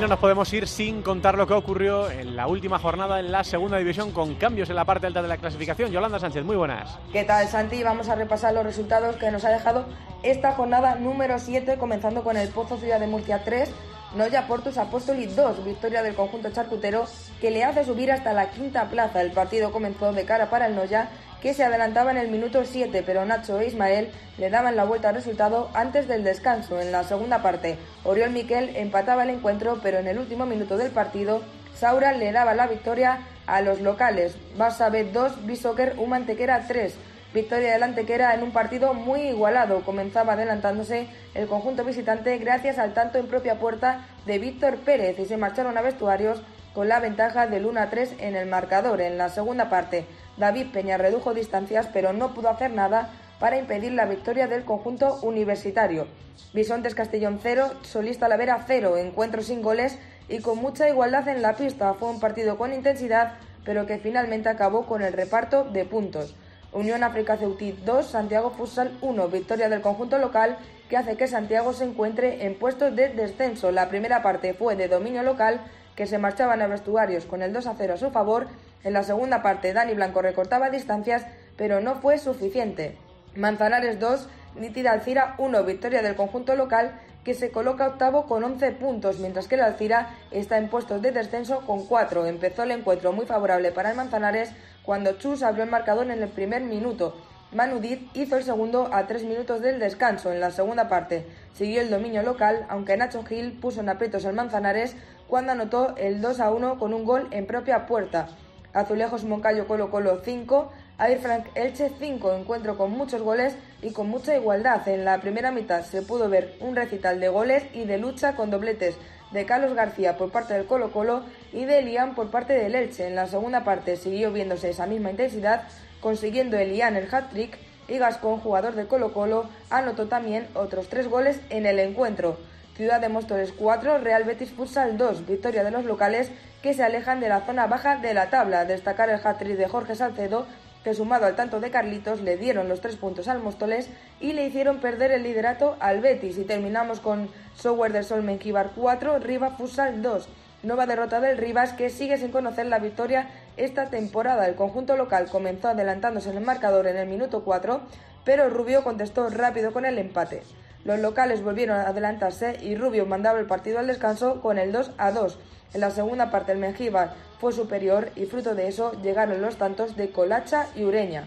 No nos podemos ir sin contar lo que ocurrió en la última jornada en la segunda división con cambios en la parte alta de la clasificación. Yolanda Sánchez, muy buenas. ¿Qué tal, Santi? Vamos a repasar los resultados que nos ha dejado esta jornada número 7, comenzando con el Pozo Ciudad de Murcia 3, Noya Portus Apóstoli 2, victoria del conjunto charcutero que le hace subir hasta la quinta plaza. El partido comenzó de cara para el Noya que se adelantaba en el minuto 7, pero Nacho e Ismael le daban la vuelta al resultado antes del descanso. En la segunda parte, Oriol Miquel empataba el encuentro, pero en el último minuto del partido, Saura le daba la victoria a los locales. Barça B 2, Bishoker Humantequera 3. Victoria del Antequera en un partido muy igualado. Comenzaba adelantándose el conjunto visitante gracias al tanto en propia puerta de Víctor Pérez y se marcharon a vestuarios con la ventaja del 1 a 3 en el marcador. En la segunda parte, David Peña redujo distancias, pero no pudo hacer nada para impedir la victoria del conjunto universitario. Bisontes Castellón 0, Solista Lavera 0, encuentro sin goles y con mucha igualdad en la pista. Fue un partido con intensidad, pero que finalmente acabó con el reparto de puntos. Unión África Ceutí 2, Santiago Futsal 1, victoria del conjunto local que hace que Santiago se encuentre en puestos de descenso. La primera parte fue de dominio local, que se marchaban a vestuarios con el 2 a 0 a su favor en la segunda parte, Dani Blanco recortaba distancias, pero no fue suficiente. Manzanares 2, Nítida Alcira 1, victoria del conjunto local que se coloca octavo con 11 puntos, mientras que el Alcira está en puestos de descenso con 4. Empezó el encuentro muy favorable para el Manzanares cuando Chus abrió el marcador en el primer minuto. Manudit hizo el segundo a tres minutos del descanso. En la segunda parte siguió el dominio local, aunque Nacho Gil puso en aprietos al Manzanares cuando anotó el 2 a 1 con un gol en propia puerta. Azulejos Moncayo Colo Colo 5, Air Frank Elche 5, encuentro con muchos goles y con mucha igualdad. En la primera mitad se pudo ver un recital de goles y de lucha con dobletes de Carlos García por parte del Colo Colo y de Elian por parte del Elche. En la segunda parte siguió viéndose esa misma intensidad, consiguiendo Elian el hat-trick y Gascón, jugador de Colo Colo, anotó también otros tres goles en el encuentro. Ciudad de Móstoles 4, Real Betis Futsal 2, victoria de los locales que se alejan de la zona baja de la tabla. Destacar el hat de Jorge Salcedo, que sumado al tanto de Carlitos le dieron los tres puntos al Móstoles y le hicieron perder el liderato al Betis. Y terminamos con Software del Sol Menquibar 4, Riva Futsal 2. Nueva derrota del Rivas que sigue sin conocer la victoria esta temporada. El conjunto local comenzó adelantándose en el marcador en el minuto 4, pero Rubio contestó rápido con el empate. Los locales volvieron a adelantarse y Rubio mandaba el partido al descanso con el 2 a 2. En la segunda parte el Mengíbar fue superior y fruto de eso llegaron los tantos de Colacha y Ureña.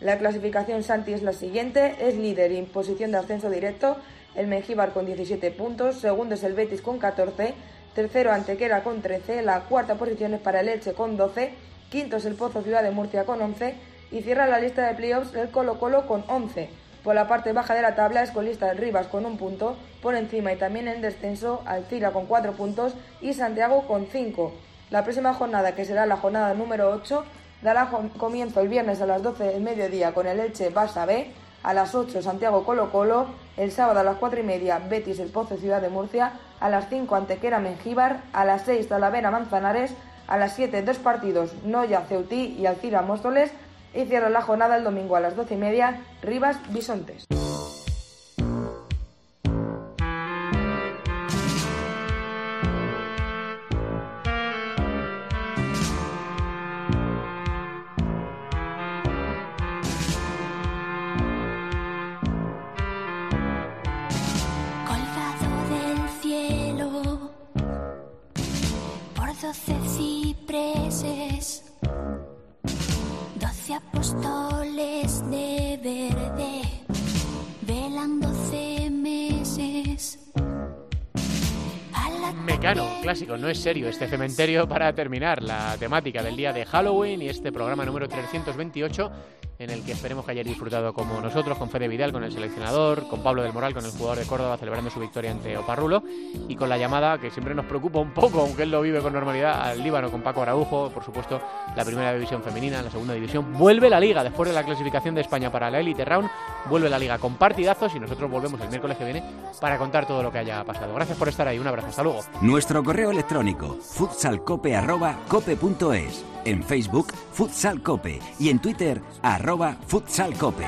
La clasificación Santi es la siguiente, es líder en posición de ascenso directo, el Mengíbar con 17 puntos, segundo es el Betis con 14, tercero Antequera con 13, la cuarta posición es para el Elche con 12, quinto es el Pozo Ciudad de Murcia con 11 y cierra la lista de playoffs el Colo Colo con 11. Por la parte baja de la tabla es colista Rivas con un punto, por encima y también en descenso Alcira con cuatro puntos y Santiago con cinco. La próxima jornada, que será la jornada número 8, dará comienzo el viernes a las 12 del mediodía con el Elche Barça B, a las 8 Santiago Colo Colo, el sábado a las 4 y media Betis El Pozo Ciudad de Murcia, a las 5 Antequera Mengíbar, a las 6 Talavera Manzanares, a las 7 dos partidos Noya Ceutí y Alcira Móstoles, y cierra la jornada el domingo a las doce y media, Rivas Bisontes. No es serio este cementerio para terminar la temática del día de Halloween y este programa número 328 en el que esperemos que hayáis disfrutado como nosotros, con Fede Vidal, con el seleccionador, con Pablo del Moral, con el jugador de Córdoba celebrando su victoria ante Oparrulo y con la llamada que siempre nos preocupa un poco, aunque él lo vive con normalidad, al Líbano con Paco Araujo, por supuesto, la primera división femenina, la segunda división. Vuelve la liga después de la clasificación de España para la Elite Round, vuelve la liga con partidazos y nosotros volvemos el miércoles que viene para contar todo lo que haya pasado. Gracias por estar ahí, un abrazo, hasta luego. Nuestro correo electrónico futsalcope.cope.es en Facebook Futsal Cope y en Twitter arroba Futsal Cope.